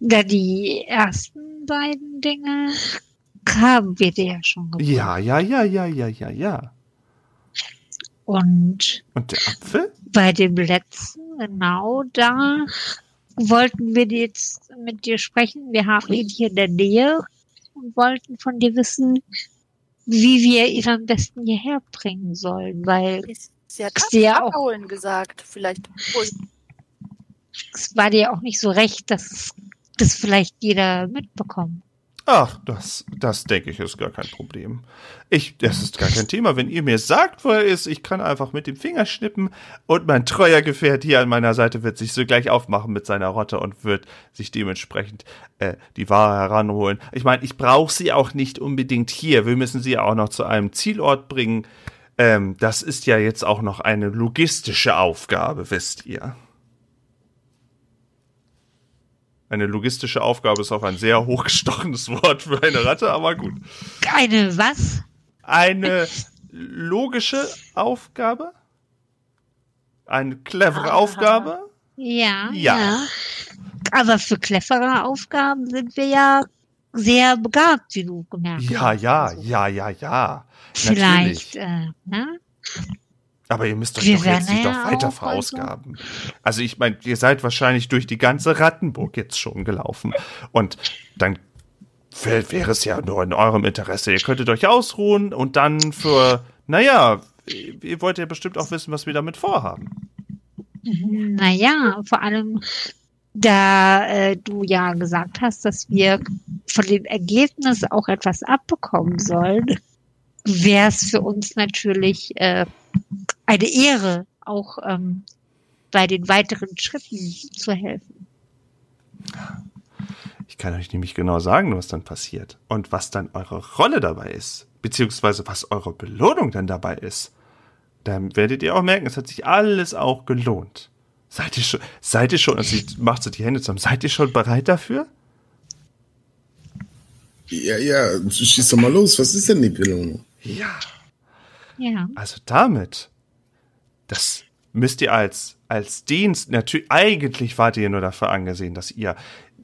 Da die ersten beiden Dinge haben wir dir ja schon gebracht. Ja, ja, ja, ja, ja, ja, ja. Und Und der Apfel? bei dem letzten, genau da, wollten wir jetzt mit dir sprechen. Wir haben ihn hier in der Nähe und wollten von dir wissen, wie wir ihn am besten hierher bringen sollen, weil sie hat auch- abholen gesagt. Vielleicht. es war dir auch nicht so recht, dass das vielleicht jeder mitbekommt. Ach, das, das denke ich ist gar kein Problem. Ich, das ist gar kein Thema. Wenn ihr mir sagt, wo er ist, ich kann einfach mit dem Finger schnippen und mein treuer Gefährt hier an meiner Seite wird sich sogleich aufmachen mit seiner Rotte und wird sich dementsprechend äh, die Ware heranholen. Ich meine, ich brauche sie auch nicht unbedingt hier. Wir müssen sie auch noch zu einem Zielort bringen. Ähm, das ist ja jetzt auch noch eine logistische Aufgabe, wisst ihr. Eine logistische Aufgabe ist auch ein sehr hochgestochenes Wort für eine Ratte, aber gut. Eine was? Eine logische Aufgabe? Eine clevere Ah. Aufgabe? Ja, Ja. ja. Aber für clevere Aufgaben sind wir ja sehr begabt, wie du gemerkt Ja, hast. ja, Also ja, ja, ja. Vielleicht, äh, ne? Aber ihr müsst euch Wir doch jetzt nicht ja weiter verausgaben. Also ich meine, ihr seid wahrscheinlich durch die ganze Rattenburg jetzt schon gelaufen. Und dann wär- wäre es ja nur in eurem Interesse. Ihr könntet euch ausruhen und dann für, naja, ihr wollt ja bestimmt auch wissen, was wir damit vorhaben. Naja, vor allem, da äh, du ja gesagt hast, dass wir von dem Ergebnis auch etwas abbekommen sollen, wäre es für uns natürlich äh, eine Ehre, auch ähm, bei den weiteren Schritten zu helfen. Ich kann euch nämlich genau sagen, was dann passiert und was dann eure Rolle dabei ist, beziehungsweise was eure Belohnung dann dabei ist. Dann werdet ihr auch merken, es hat sich alles auch gelohnt. Seid ihr schon, seid ihr schon, also sie macht so die Hände zusammen, seid ihr schon bereit dafür? Ja, ja, schieß doch mal los. Was ist denn die Belohnung? Ja. Ja. Also damit, das müsst ihr als, als Dienst, natürlich, eigentlich wart ihr nur dafür angesehen, dass ihr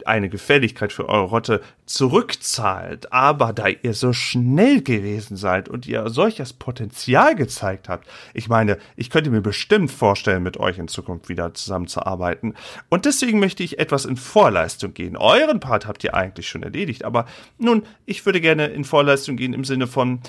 eine Gefälligkeit für eure Rotte zurückzahlt. Aber da ihr so schnell gewesen seid und ihr solches Potenzial gezeigt habt, ich meine, ich könnte mir bestimmt vorstellen, mit euch in Zukunft wieder zusammenzuarbeiten. Und deswegen möchte ich etwas in Vorleistung gehen. Euren Part habt ihr eigentlich schon erledigt, aber nun, ich würde gerne in Vorleistung gehen im Sinne von,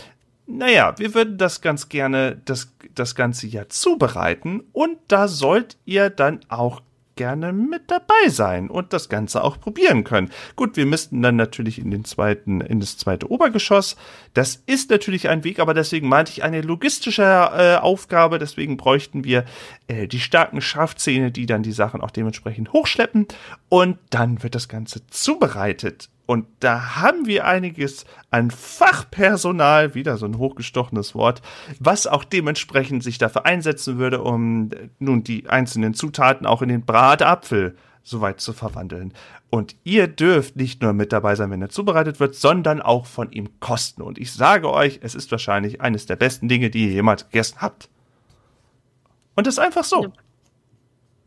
naja, wir würden das ganz gerne, das, das Ganze ja zubereiten und da sollt ihr dann auch gerne mit dabei sein und das Ganze auch probieren können. Gut, wir müssten dann natürlich in den zweiten, in das zweite Obergeschoss. Das ist natürlich ein Weg, aber deswegen meinte ich eine logistische äh, Aufgabe. Deswegen bräuchten wir äh, die starken Schafzähne, die dann die Sachen auch dementsprechend hochschleppen und dann wird das Ganze zubereitet. Und da haben wir einiges an Fachpersonal, wieder so ein hochgestochenes Wort, was auch dementsprechend sich dafür einsetzen würde, um äh, nun die einzelnen Zutaten auch in den Bratapfel soweit zu verwandeln. Und ihr dürft nicht nur mit dabei sein, wenn er zubereitet wird, sondern auch von ihm kosten. Und ich sage euch, es ist wahrscheinlich eines der besten Dinge, die ihr jemals gegessen habt. Und das ist einfach so.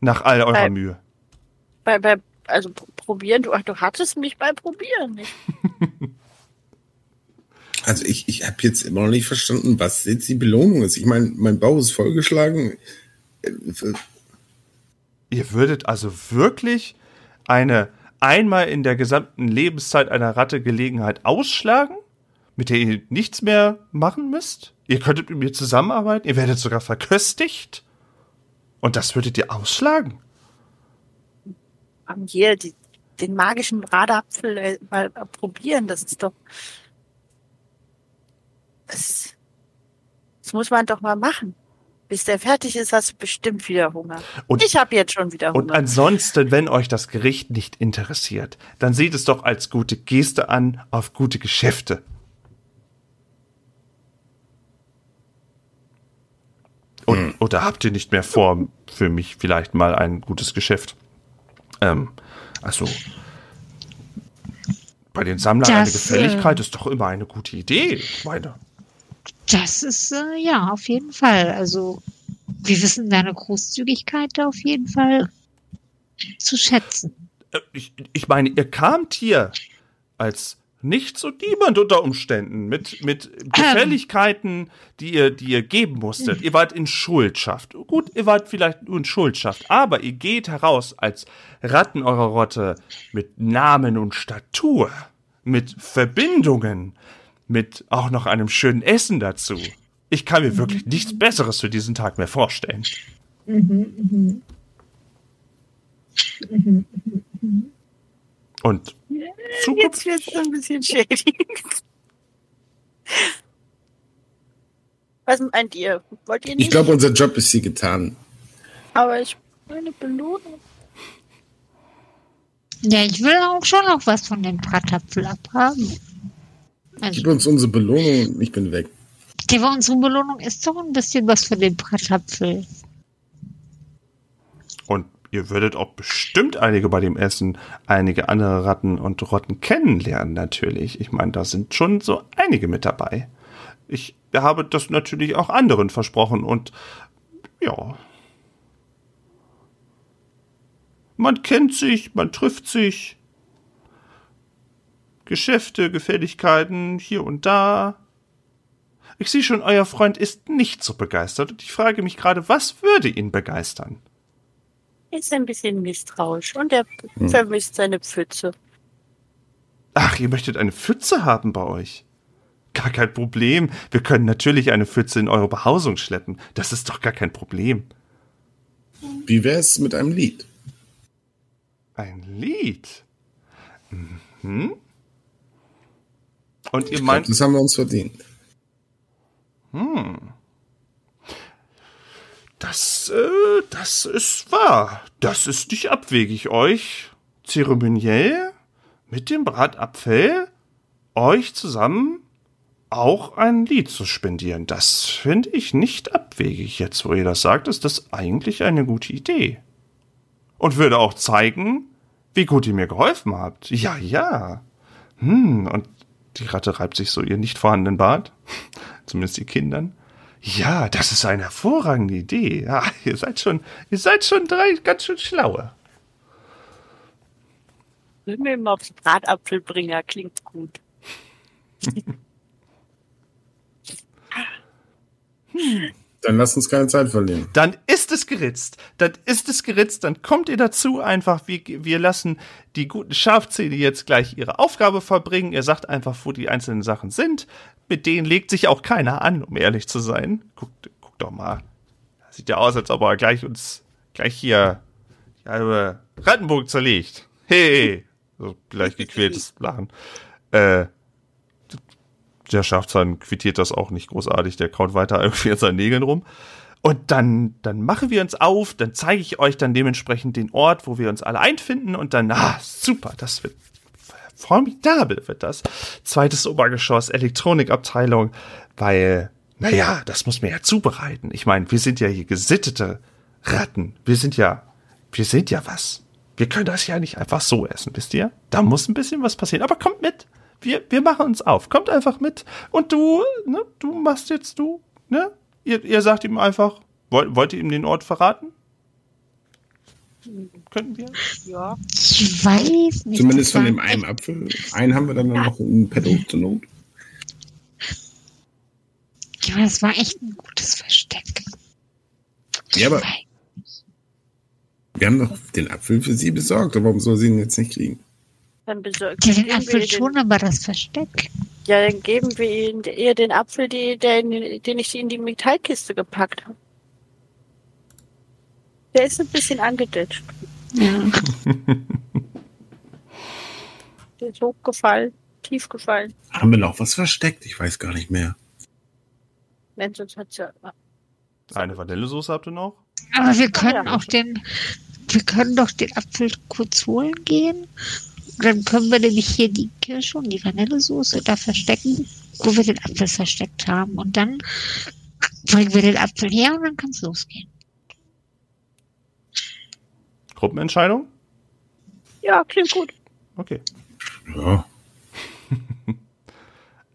Nach all eurer Bei- Mühe. Bei, bei, also probieren, du, du hattest mich bei Probieren nicht. Also ich, ich habe jetzt immer noch nicht verstanden, was jetzt die Belohnung ist. Ich meine, mein Bauch ist vollgeschlagen. Ihr würdet also wirklich eine einmal in der gesamten Lebenszeit einer Ratte Gelegenheit ausschlagen, mit der ihr nichts mehr machen müsst? Ihr könntet mit mir zusammenarbeiten, ihr werdet sogar verköstigt. Und das würdet ihr ausschlagen? Haben hier die, den magischen Bratapfel äh, mal probieren, das ist doch. Das, das muss man doch mal machen. Bis der fertig ist, hast du bestimmt wieder Hunger. Und- ich habe jetzt schon wieder Und Hunger. ansonsten, wenn euch das Gericht nicht interessiert, dann seht es doch als gute Geste an auf gute Geschäfte. Und, Oder habt ihr nicht mehr vor, für mich vielleicht mal ein gutes Geschäft? Ähm, also, bei den Sammlern eine Das, Gefälligkeit äh, ist doch immer eine gute Idee, ich meine. Das ist äh, ja auf jeden Fall. Also wir wissen deine Großzügigkeit auf jeden Fall zu schätzen. Äh, Ich, ich meine, ihr kamt hier als nichts und niemand unter Umständen mit, mit Gefälligkeiten, die ihr, die ihr geben musstet. Ihr wart in Schuldschaft. Gut, ihr wart vielleicht nur in Schuldschaft, aber ihr geht heraus als Ratten eurer Rotte mit Namen und Statur, mit Verbindungen, mit auch noch einem schönen Essen dazu. Ich kann mir wirklich nichts Besseres für diesen Tag mehr vorstellen. Und Zukunft Jetzt wird es ein bisschen shady. Was meint ihr? Wollt ihr nicht? ich glaube, unser Job ist hier getan. Aber ich eine Belohnung. Ja, ich will auch schon noch was von dem Bratapfel abhaben. Also, Gib uns unsere Belohnung und ich bin weg. die unsere Belohnung ist doch ein bisschen was von dem Bratapfel. Und ihr würdet auch bestimmt einige bei dem Essen, einige andere Ratten und Rotten kennenlernen, natürlich. Ich meine, da sind schon so einige mit dabei. Ich habe das natürlich auch anderen versprochen und ja. Man kennt sich, man trifft sich. Geschäfte, Gefälligkeiten hier und da. Ich sehe schon, euer Freund ist nicht so begeistert und ich frage mich gerade, was würde ihn begeistern? Ist ein bisschen misstrauisch und er vermisst seine Pfütze. Ach, ihr möchtet eine Pfütze haben bei euch? Gar kein Problem. Wir können natürlich eine Pfütze in eure Behausung schleppen. Das ist doch gar kein Problem. Wie wär's mit einem Lied? Ein Lied. Mhm. Und ihr Ich glaub, meint, das haben wir uns verdient. Das, äh, das ist wahr. Das ist nicht abwegig, euch zeremoniell mit dem Bratapfel euch zusammen auch ein Lied zu spendieren. Das finde ich nicht abwegig. Jetzt, wo ihr das sagt, ist das eigentlich eine gute Idee. Und würde auch zeigen, wie gut ihr mir geholfen habt. Ja, ja. Hm, und die Ratte reibt sich so ihr nicht vorhandenen Bart. Zumindest die Kindern. Ja, das ist eine hervorragende Idee. Ja, ihr seid schon, ihr seid schon drei ganz schön schlaue. Mir immer aufs Bratapfelbringer, klingt gut. Dann lasst uns keine Zeit verlieren. Dann ist es geritzt. Dann ist es geritzt. Dann kommt ihr dazu einfach. Wir, wir lassen die guten Schafzähne jetzt gleich ihre Aufgabe verbringen. Ihr sagt einfach, wo die einzelnen Sachen sind. Mit denen legt sich auch keiner an, um ehrlich zu sein. Guckt, guckt doch mal. Sieht ja aus, als ob er gleich uns, gleich hier, die halbe Rattenburg zerlegt. Hey! So gleich gequältes Lachen. Äh, der Schafzahn quittiert das auch nicht großartig. Der kaut weiter irgendwie an seinen Nägeln rum. Und dann, dann machen wir uns auf, dann zeige ich euch dann dementsprechend den Ort, wo wir uns alle einfinden und dann, ah, super, das wird formidabel wird das. Zweites Obergeschoss, Elektronikabteilung, weil, naja, das muss man ja zubereiten. Ich meine, wir sind ja hier gesittete Ratten. Wir sind ja, wir sind ja was. Wir können das ja nicht einfach so essen, wisst ihr? Da muss ein bisschen was passieren. Aber kommt mit. Wir, wir machen uns auf. Kommt einfach mit. Und du, ne, du machst jetzt du, ne? Ihr, ihr sagt ihm einfach, wollt, wollt ihr ihm den Ort verraten? Könnten wir? Ja. Ich weiß nicht. Zumindest von dem einen Apfel. Einen haben wir dann noch in petto zur Not. Ja, das war echt ein gutes Versteck. Ja, aber wir haben doch den Apfel für sie besorgt. Aber warum soll sie ihn jetzt nicht kriegen? Dann besorgen Ja, den Apfel ihr schon, aber das Versteck. Ja, dann geben wir ihnen, ihr den Apfel, die, der, in- den ich in die Metallkiste gepackt habe. Der ist ein bisschen angeditscht. Ja. Der ist hochgefallen, tief gefallen. Haben wir noch was versteckt? Ich weiß gar nicht mehr. Wenn sonst hat's ja. Eine Vanillesoße habt ihr noch? Aber wir können ja. auch den, wir können doch den Apfel kurz holen gehen. Dann können wir nämlich hier die Kirsche und die Vanillesoße da verstecken, wo wir den Apfel versteckt haben. Und dann bringen wir den Apfel her und dann kann es losgehen. Gruppenentscheidung? Ja, klingt gut. Okay. Ja.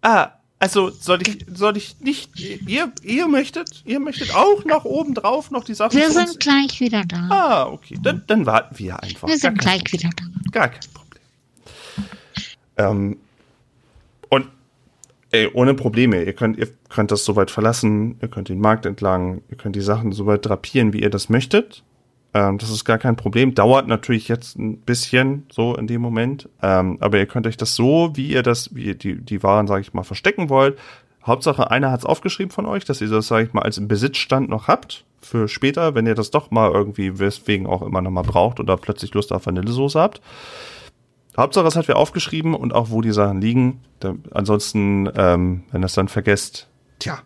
Ah, also soll ich, soll ich nicht, ihr, ihr möchtet, ihr möchtet auch noch oben drauf noch die Sachen Wir sind gleich wieder da. Ah, okay. Dann, dann warten wir einfach. Wir sind gleich wieder da. Gar kein Problem. Ähm, und ey, ohne Probleme. Ihr könnt, ihr könnt das soweit verlassen, ihr könnt den Markt entlang, ihr könnt die Sachen soweit drapieren, wie ihr das möchtet. Ähm, das ist gar kein Problem. Dauert natürlich jetzt ein bisschen so in dem Moment. Ähm, aber ihr könnt euch das so, wie ihr das, wie ihr die, die Waren, sage ich mal, verstecken wollt. Hauptsache, einer hat es aufgeschrieben von euch, dass ihr das, sage ich mal, als Besitzstand noch habt für später, wenn ihr das doch mal irgendwie, weswegen auch immer noch mal braucht oder plötzlich Lust auf Vanillesoße habt. Hauptsache, es hat wer aufgeschrieben und auch, wo die Sachen liegen. Da, ansonsten, ähm, wenn es dann vergesst, tja,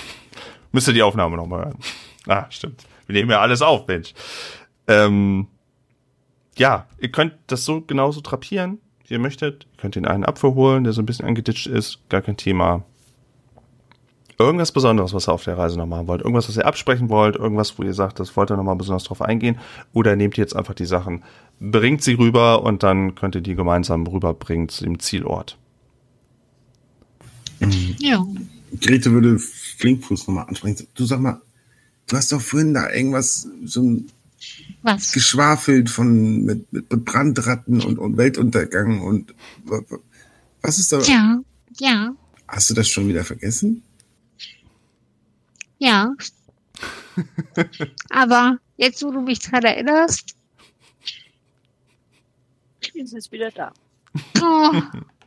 müsst ihr die Aufnahme nochmal hören. Ah, stimmt. Wir nehmen ja alles auf, Mensch. Ähm, ja, ihr könnt das so genauso trapieren, wie ihr möchtet. Ihr könnt den einen Apfel holen, der so ein bisschen angeditscht ist, gar kein Thema. Irgendwas Besonderes, was ihr auf der Reise noch machen wollt. Irgendwas, was ihr absprechen wollt. Irgendwas, wo ihr sagt, das wollt ihr noch mal besonders drauf eingehen. Oder nehmt ihr jetzt einfach die Sachen, bringt sie rüber und dann könnt ihr die gemeinsam rüberbringen zu dem Zielort. Ja. Grete würde Flinkfuß nochmal ansprechen. Du sag mal, du hast doch vorhin da irgendwas so ein Was? geschwafelt von mit, mit Brandratten und, und Weltuntergang und wa- wa- was ist da? Ja, ja, Hast du das schon wieder vergessen? ja. Aber jetzt, wo du mich dran erinnerst, Jetzt ist wieder da. oh,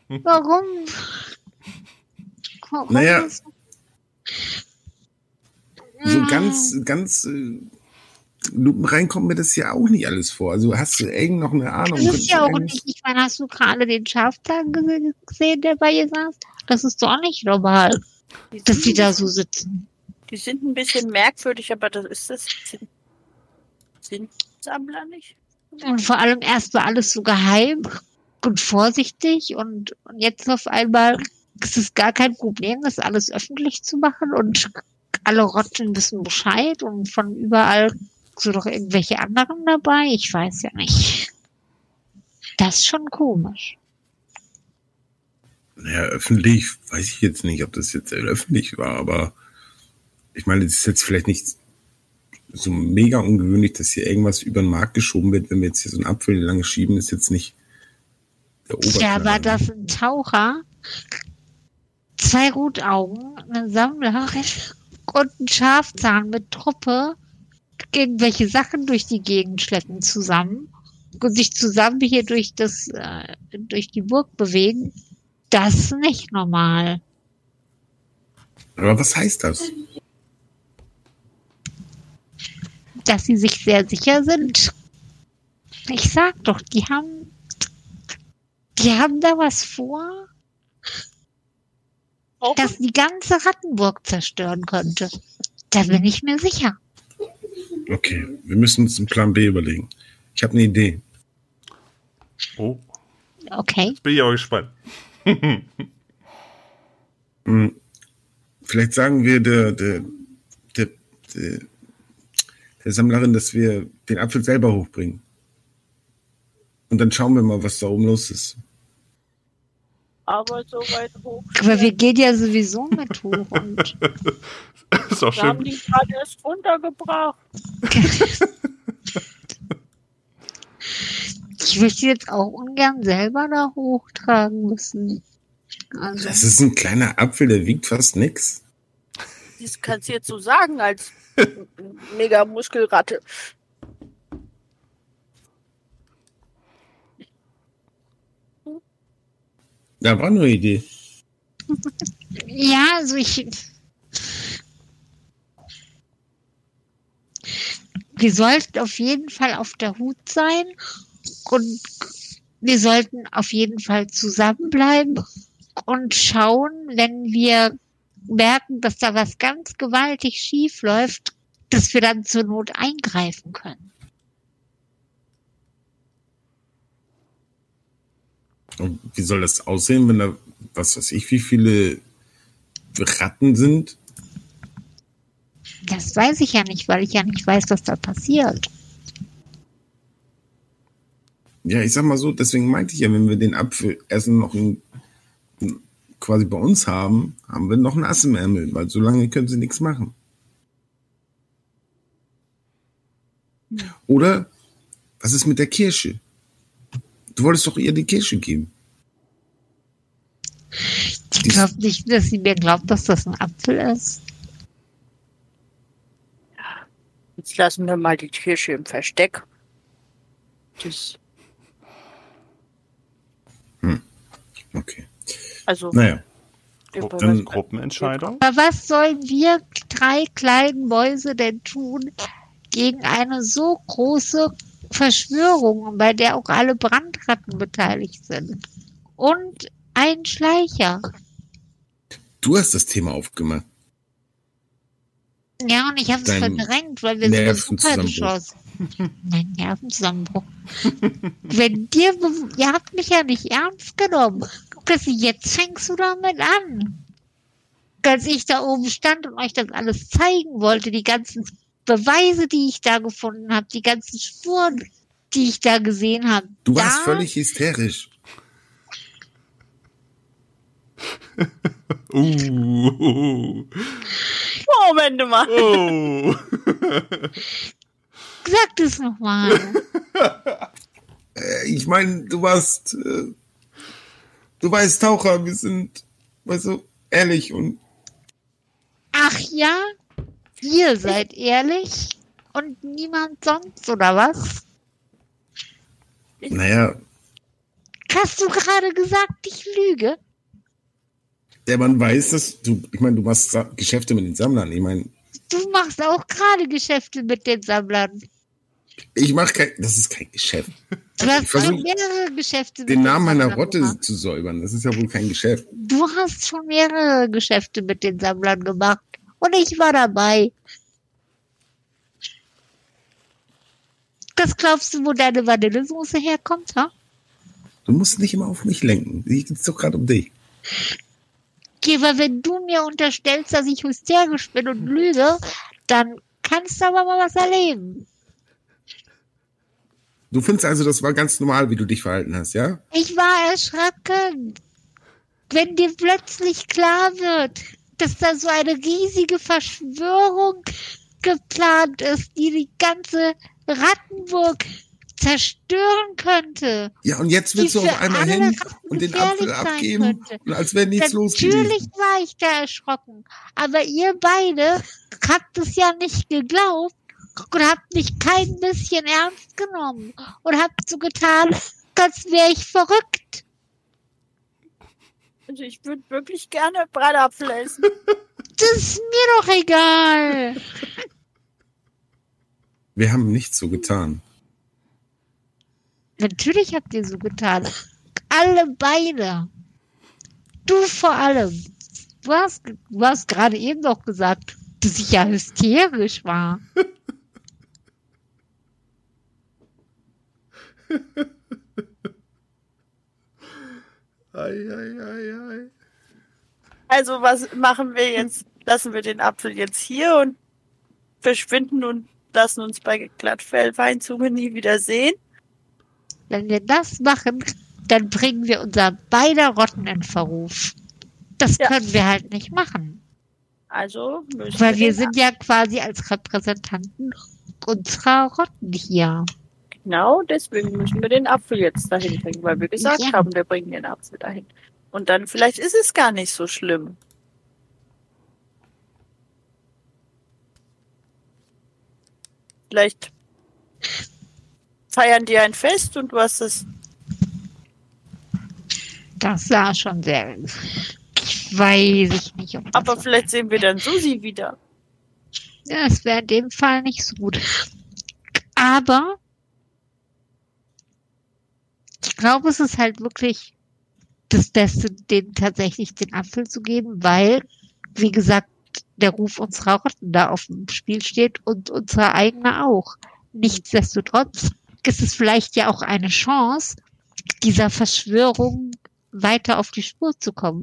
warum? Warum Naja, So Mm, ganz, ganz äh, lupenrein kommt mir das ja auch nicht alles vor. Also hast du irgend noch eine Ahnung? Das ist ja auch nicht, ich meine, hast du gerade den gese- gesehen, der bei ihr saß? Das ist doch nicht normal, Die dass die da so sitzen. Die sind ein bisschen merkwürdig, aber das ist das. Sind, sind Sammler nicht? Und vor allem erst war alles so geheim und vorsichtig und, und jetzt auf einmal ist es gar kein Problem, das alles öffentlich zu machen und alle Rotten wissen Bescheid und von überall so doch irgendwelche anderen dabei. Ich weiß ja nicht. Das ist schon komisch. Naja, öffentlich weiß ich jetzt nicht, ob das jetzt öffentlich war, aber ich meine, es ist jetzt vielleicht nicht so mega ungewöhnlich, dass hier irgendwas über den Markt geschoben wird, wenn wir jetzt hier so einen Apfel lange schieben, ist jetzt nicht der Ja, Oberknaller. war das ein Taucher, zwei Rotaugen, eine Sammlerin und ein Schafzahn mit Truppe irgendwelche Sachen durch die Gegend schleppen zusammen und sich zusammen hier durch das äh, durch die Burg bewegen. Das ist nicht normal. Aber was heißt das? Dass sie sich sehr sicher sind. Ich sag doch, die haben die haben da was vor, Auch das die ganze Rattenburg zerstören könnte. Da bin ich mir sicher. Okay, wir müssen uns einen Plan B überlegen. Ich habe eine Idee. Oh, Okay. jetzt bin ich auch gespannt. Hm, Vielleicht sagen wir der, der, der, der, der Sammlerin, dass wir den Apfel selber hochbringen. Und dann schauen wir mal, was da oben los ist. aber so weit hoch. Aber wir gehen ja sowieso mit hoch und ist auch Wir haben schön. die gerade erst runtergebracht. ich möchte jetzt auch ungern selber da hochtragen müssen. Also, Das ist ein kleiner Apfel, der wiegt fast nix. Das kannst du jetzt so sagen als mega Muskelratte. Ja, war nur eine Idee. Ja, also ich. Wir sollten auf jeden Fall auf der Hut sein und wir sollten auf jeden Fall zusammenbleiben und schauen, wenn wir merken, dass da was ganz gewaltig schief läuft, dass wir dann zur Not eingreifen können. Und wie soll das aussehen, wenn da, was weiß ich, wie viele Ratten sind? Das weiß ich ja nicht, weil ich ja nicht weiß, was da passiert. Ja, ich sag mal so, deswegen meinte ich ja, wenn wir den Apfel erst noch in, in, quasi bei uns haben, haben wir noch ein Ass im Ärmel, weil so lange können sie nichts machen. Oder was ist mit der Kirsche? Du wolltest doch ihr die Kirsche geben. Ich glaube nicht, dass sie mir glaubt, dass das ein Apfel ist. Jetzt lassen wir mal die Kirsche im Versteck. Das, Okay. Also, Naja, Gruppenentscheidung. Aber was sollen wir drei kleinen Mäuse denn tun gegen eine so große Verschwörung, bei der auch alle Brandratten beteiligt sind? Und ein Schleicher. du hast das Thema aufgemacht. Ja, und ich habe es verdrängt, weil wir sind super geschossen. Mein Nervenzusammenbruch. Wenn dir, ihr habt mich ja nicht ernst genommen. Dass jetzt fängst du damit an. Als ich da oben stand und euch das alles zeigen wollte, die ganzen Beweise, die ich da gefunden habe, die ganzen Spuren, die ich da gesehen habe. Du warst völlig hysterisch. Uh, Moment mal. oh. Sag das nochmal. Äh, ich meine, du warst, äh, du weißt Taucher, wir sind, weißt du, ehrlich und Ach ja? Ihr seid ehrlich? Und niemand sonst, oder was? naja, Hast du gerade gesagt, ich lüge? der Mann weiß, dass du, ich meine, du machst Sa Geschäfte mit den Sammlern. Ich meine, Du machst auch gerade Geschäfte mit den Sammlern. ich mache kein, das ist kein Geschäft. Du hast Ich schon mehrere Geschäfte mit Den Namen meiner Sammlern Rotte gemacht. zu säubern, das ist ja wohl kein Geschäft. Du hast schon mehrere Geschäfte mit den Sammlern gemacht. Und ich war dabei. Das glaubst du, wo deine Vanillesoße herkommt, ha? Du musst nicht immer auf mich lenken. Hier geht's doch gerade um dich. Aber wenn du mir unterstellst, dass ich hysterisch bin und lüge, dann kannst du aber mal was erleben. Du findest also, das war ganz normal, wie du dich verhalten hast, ja? Ich war erschrocken. Wenn dir plötzlich klar wird, dass da so eine riesige Verschwörung geplant ist, die die ganze Rattenburg zerstören könnte. Ja, und jetzt willst du auf einmal hin und den Apfel abgeben und als wäre nichts los Natürlich war ich da erschrocken. Aber ihr beide habt es ja nicht geglaubt und habt mich kein bisschen ernst genommen und habt so getan, als wäre ich verrückt. Also ich würde wirklich gerne Bratapfel essen. Das ist mir doch egal. Wir haben nichts so getan. Natürlich habt ihr so getan. Alle beide. Du vor allem. Du hast, du hast gerade eben noch gesagt, dass ich ja hysterisch war. Ei, ei, ei, ei. Also was machen wir jetzt? Lassen wir den Apfel jetzt hier und verschwinden und lassen uns bei Glattfellweinzunge nie wieder sehen? Wenn wir das machen, dann bringen wir unser beider Rotten in Verruf. Das Ja. können wir halt nicht machen. Also müssen Weil wir sind ja quasi als Repräsentanten unserer Rotten hier. Genau deswegen müssen wir den Apfel jetzt dahin bringen, weil wir gesagt ja. haben, wir bringen den Apfel dahin. Und dann vielleicht ist es gar nicht so schlimm. Vielleicht feiern die ein Fest und was ist. Das sah schon sehr. Ich Weiß ich nicht. Aber vielleicht sehen wir dann Susi wieder. Ja, es wäre in dem Fall nicht so gut. Aber ich glaube, es ist halt wirklich das Beste, denen tatsächlich den Apfel zu geben, weil, wie gesagt, der Ruf unserer Rotten da auf dem Spiel steht und unserer eigene auch. Nichtsdestotrotz ist es vielleicht ja auch eine Chance, dieser Verschwörung weiter auf die Spur zu kommen.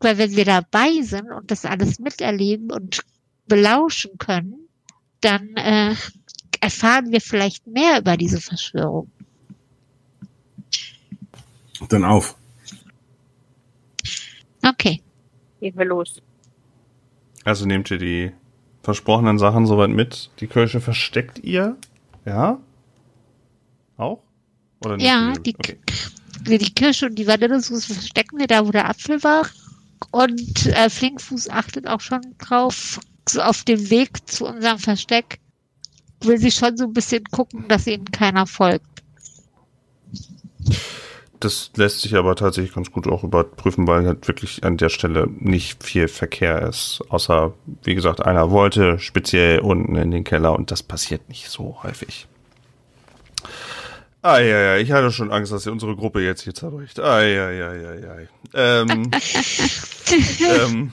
Weil wenn wir dabei sind und das alles miterleben und belauschen können, dann äh, erfahren wir vielleicht mehr über diese Verschwörung. Dann auf. Okay. Gehen wir los. Also nehmt ihr die versprochenen Sachen soweit mit. Die Kirche versteckt ihr? Ja? Auch? Oder nicht? Ja, die, Okay. die Kirsche und die Vanillesoße verstecken wir da, wo der Apfel war. Und äh, Flinkfuß achtet auch schon drauf. So auf dem Weg zu unserem Versteck will sie schon so ein bisschen gucken, dass ihnen keiner folgt. Das lässt sich aber tatsächlich ganz gut auch überprüfen, weil halt wirklich an der Stelle nicht viel Verkehr ist. Außer, wie gesagt, einer wollte speziell unten in den Keller und das passiert nicht so häufig. Ah, ja, ja, ich hatte schon Angst, dass ihr unsere Gruppe jetzt hier zerbricht. Ah, ja, ja, ja, ja. Ähm, ähm,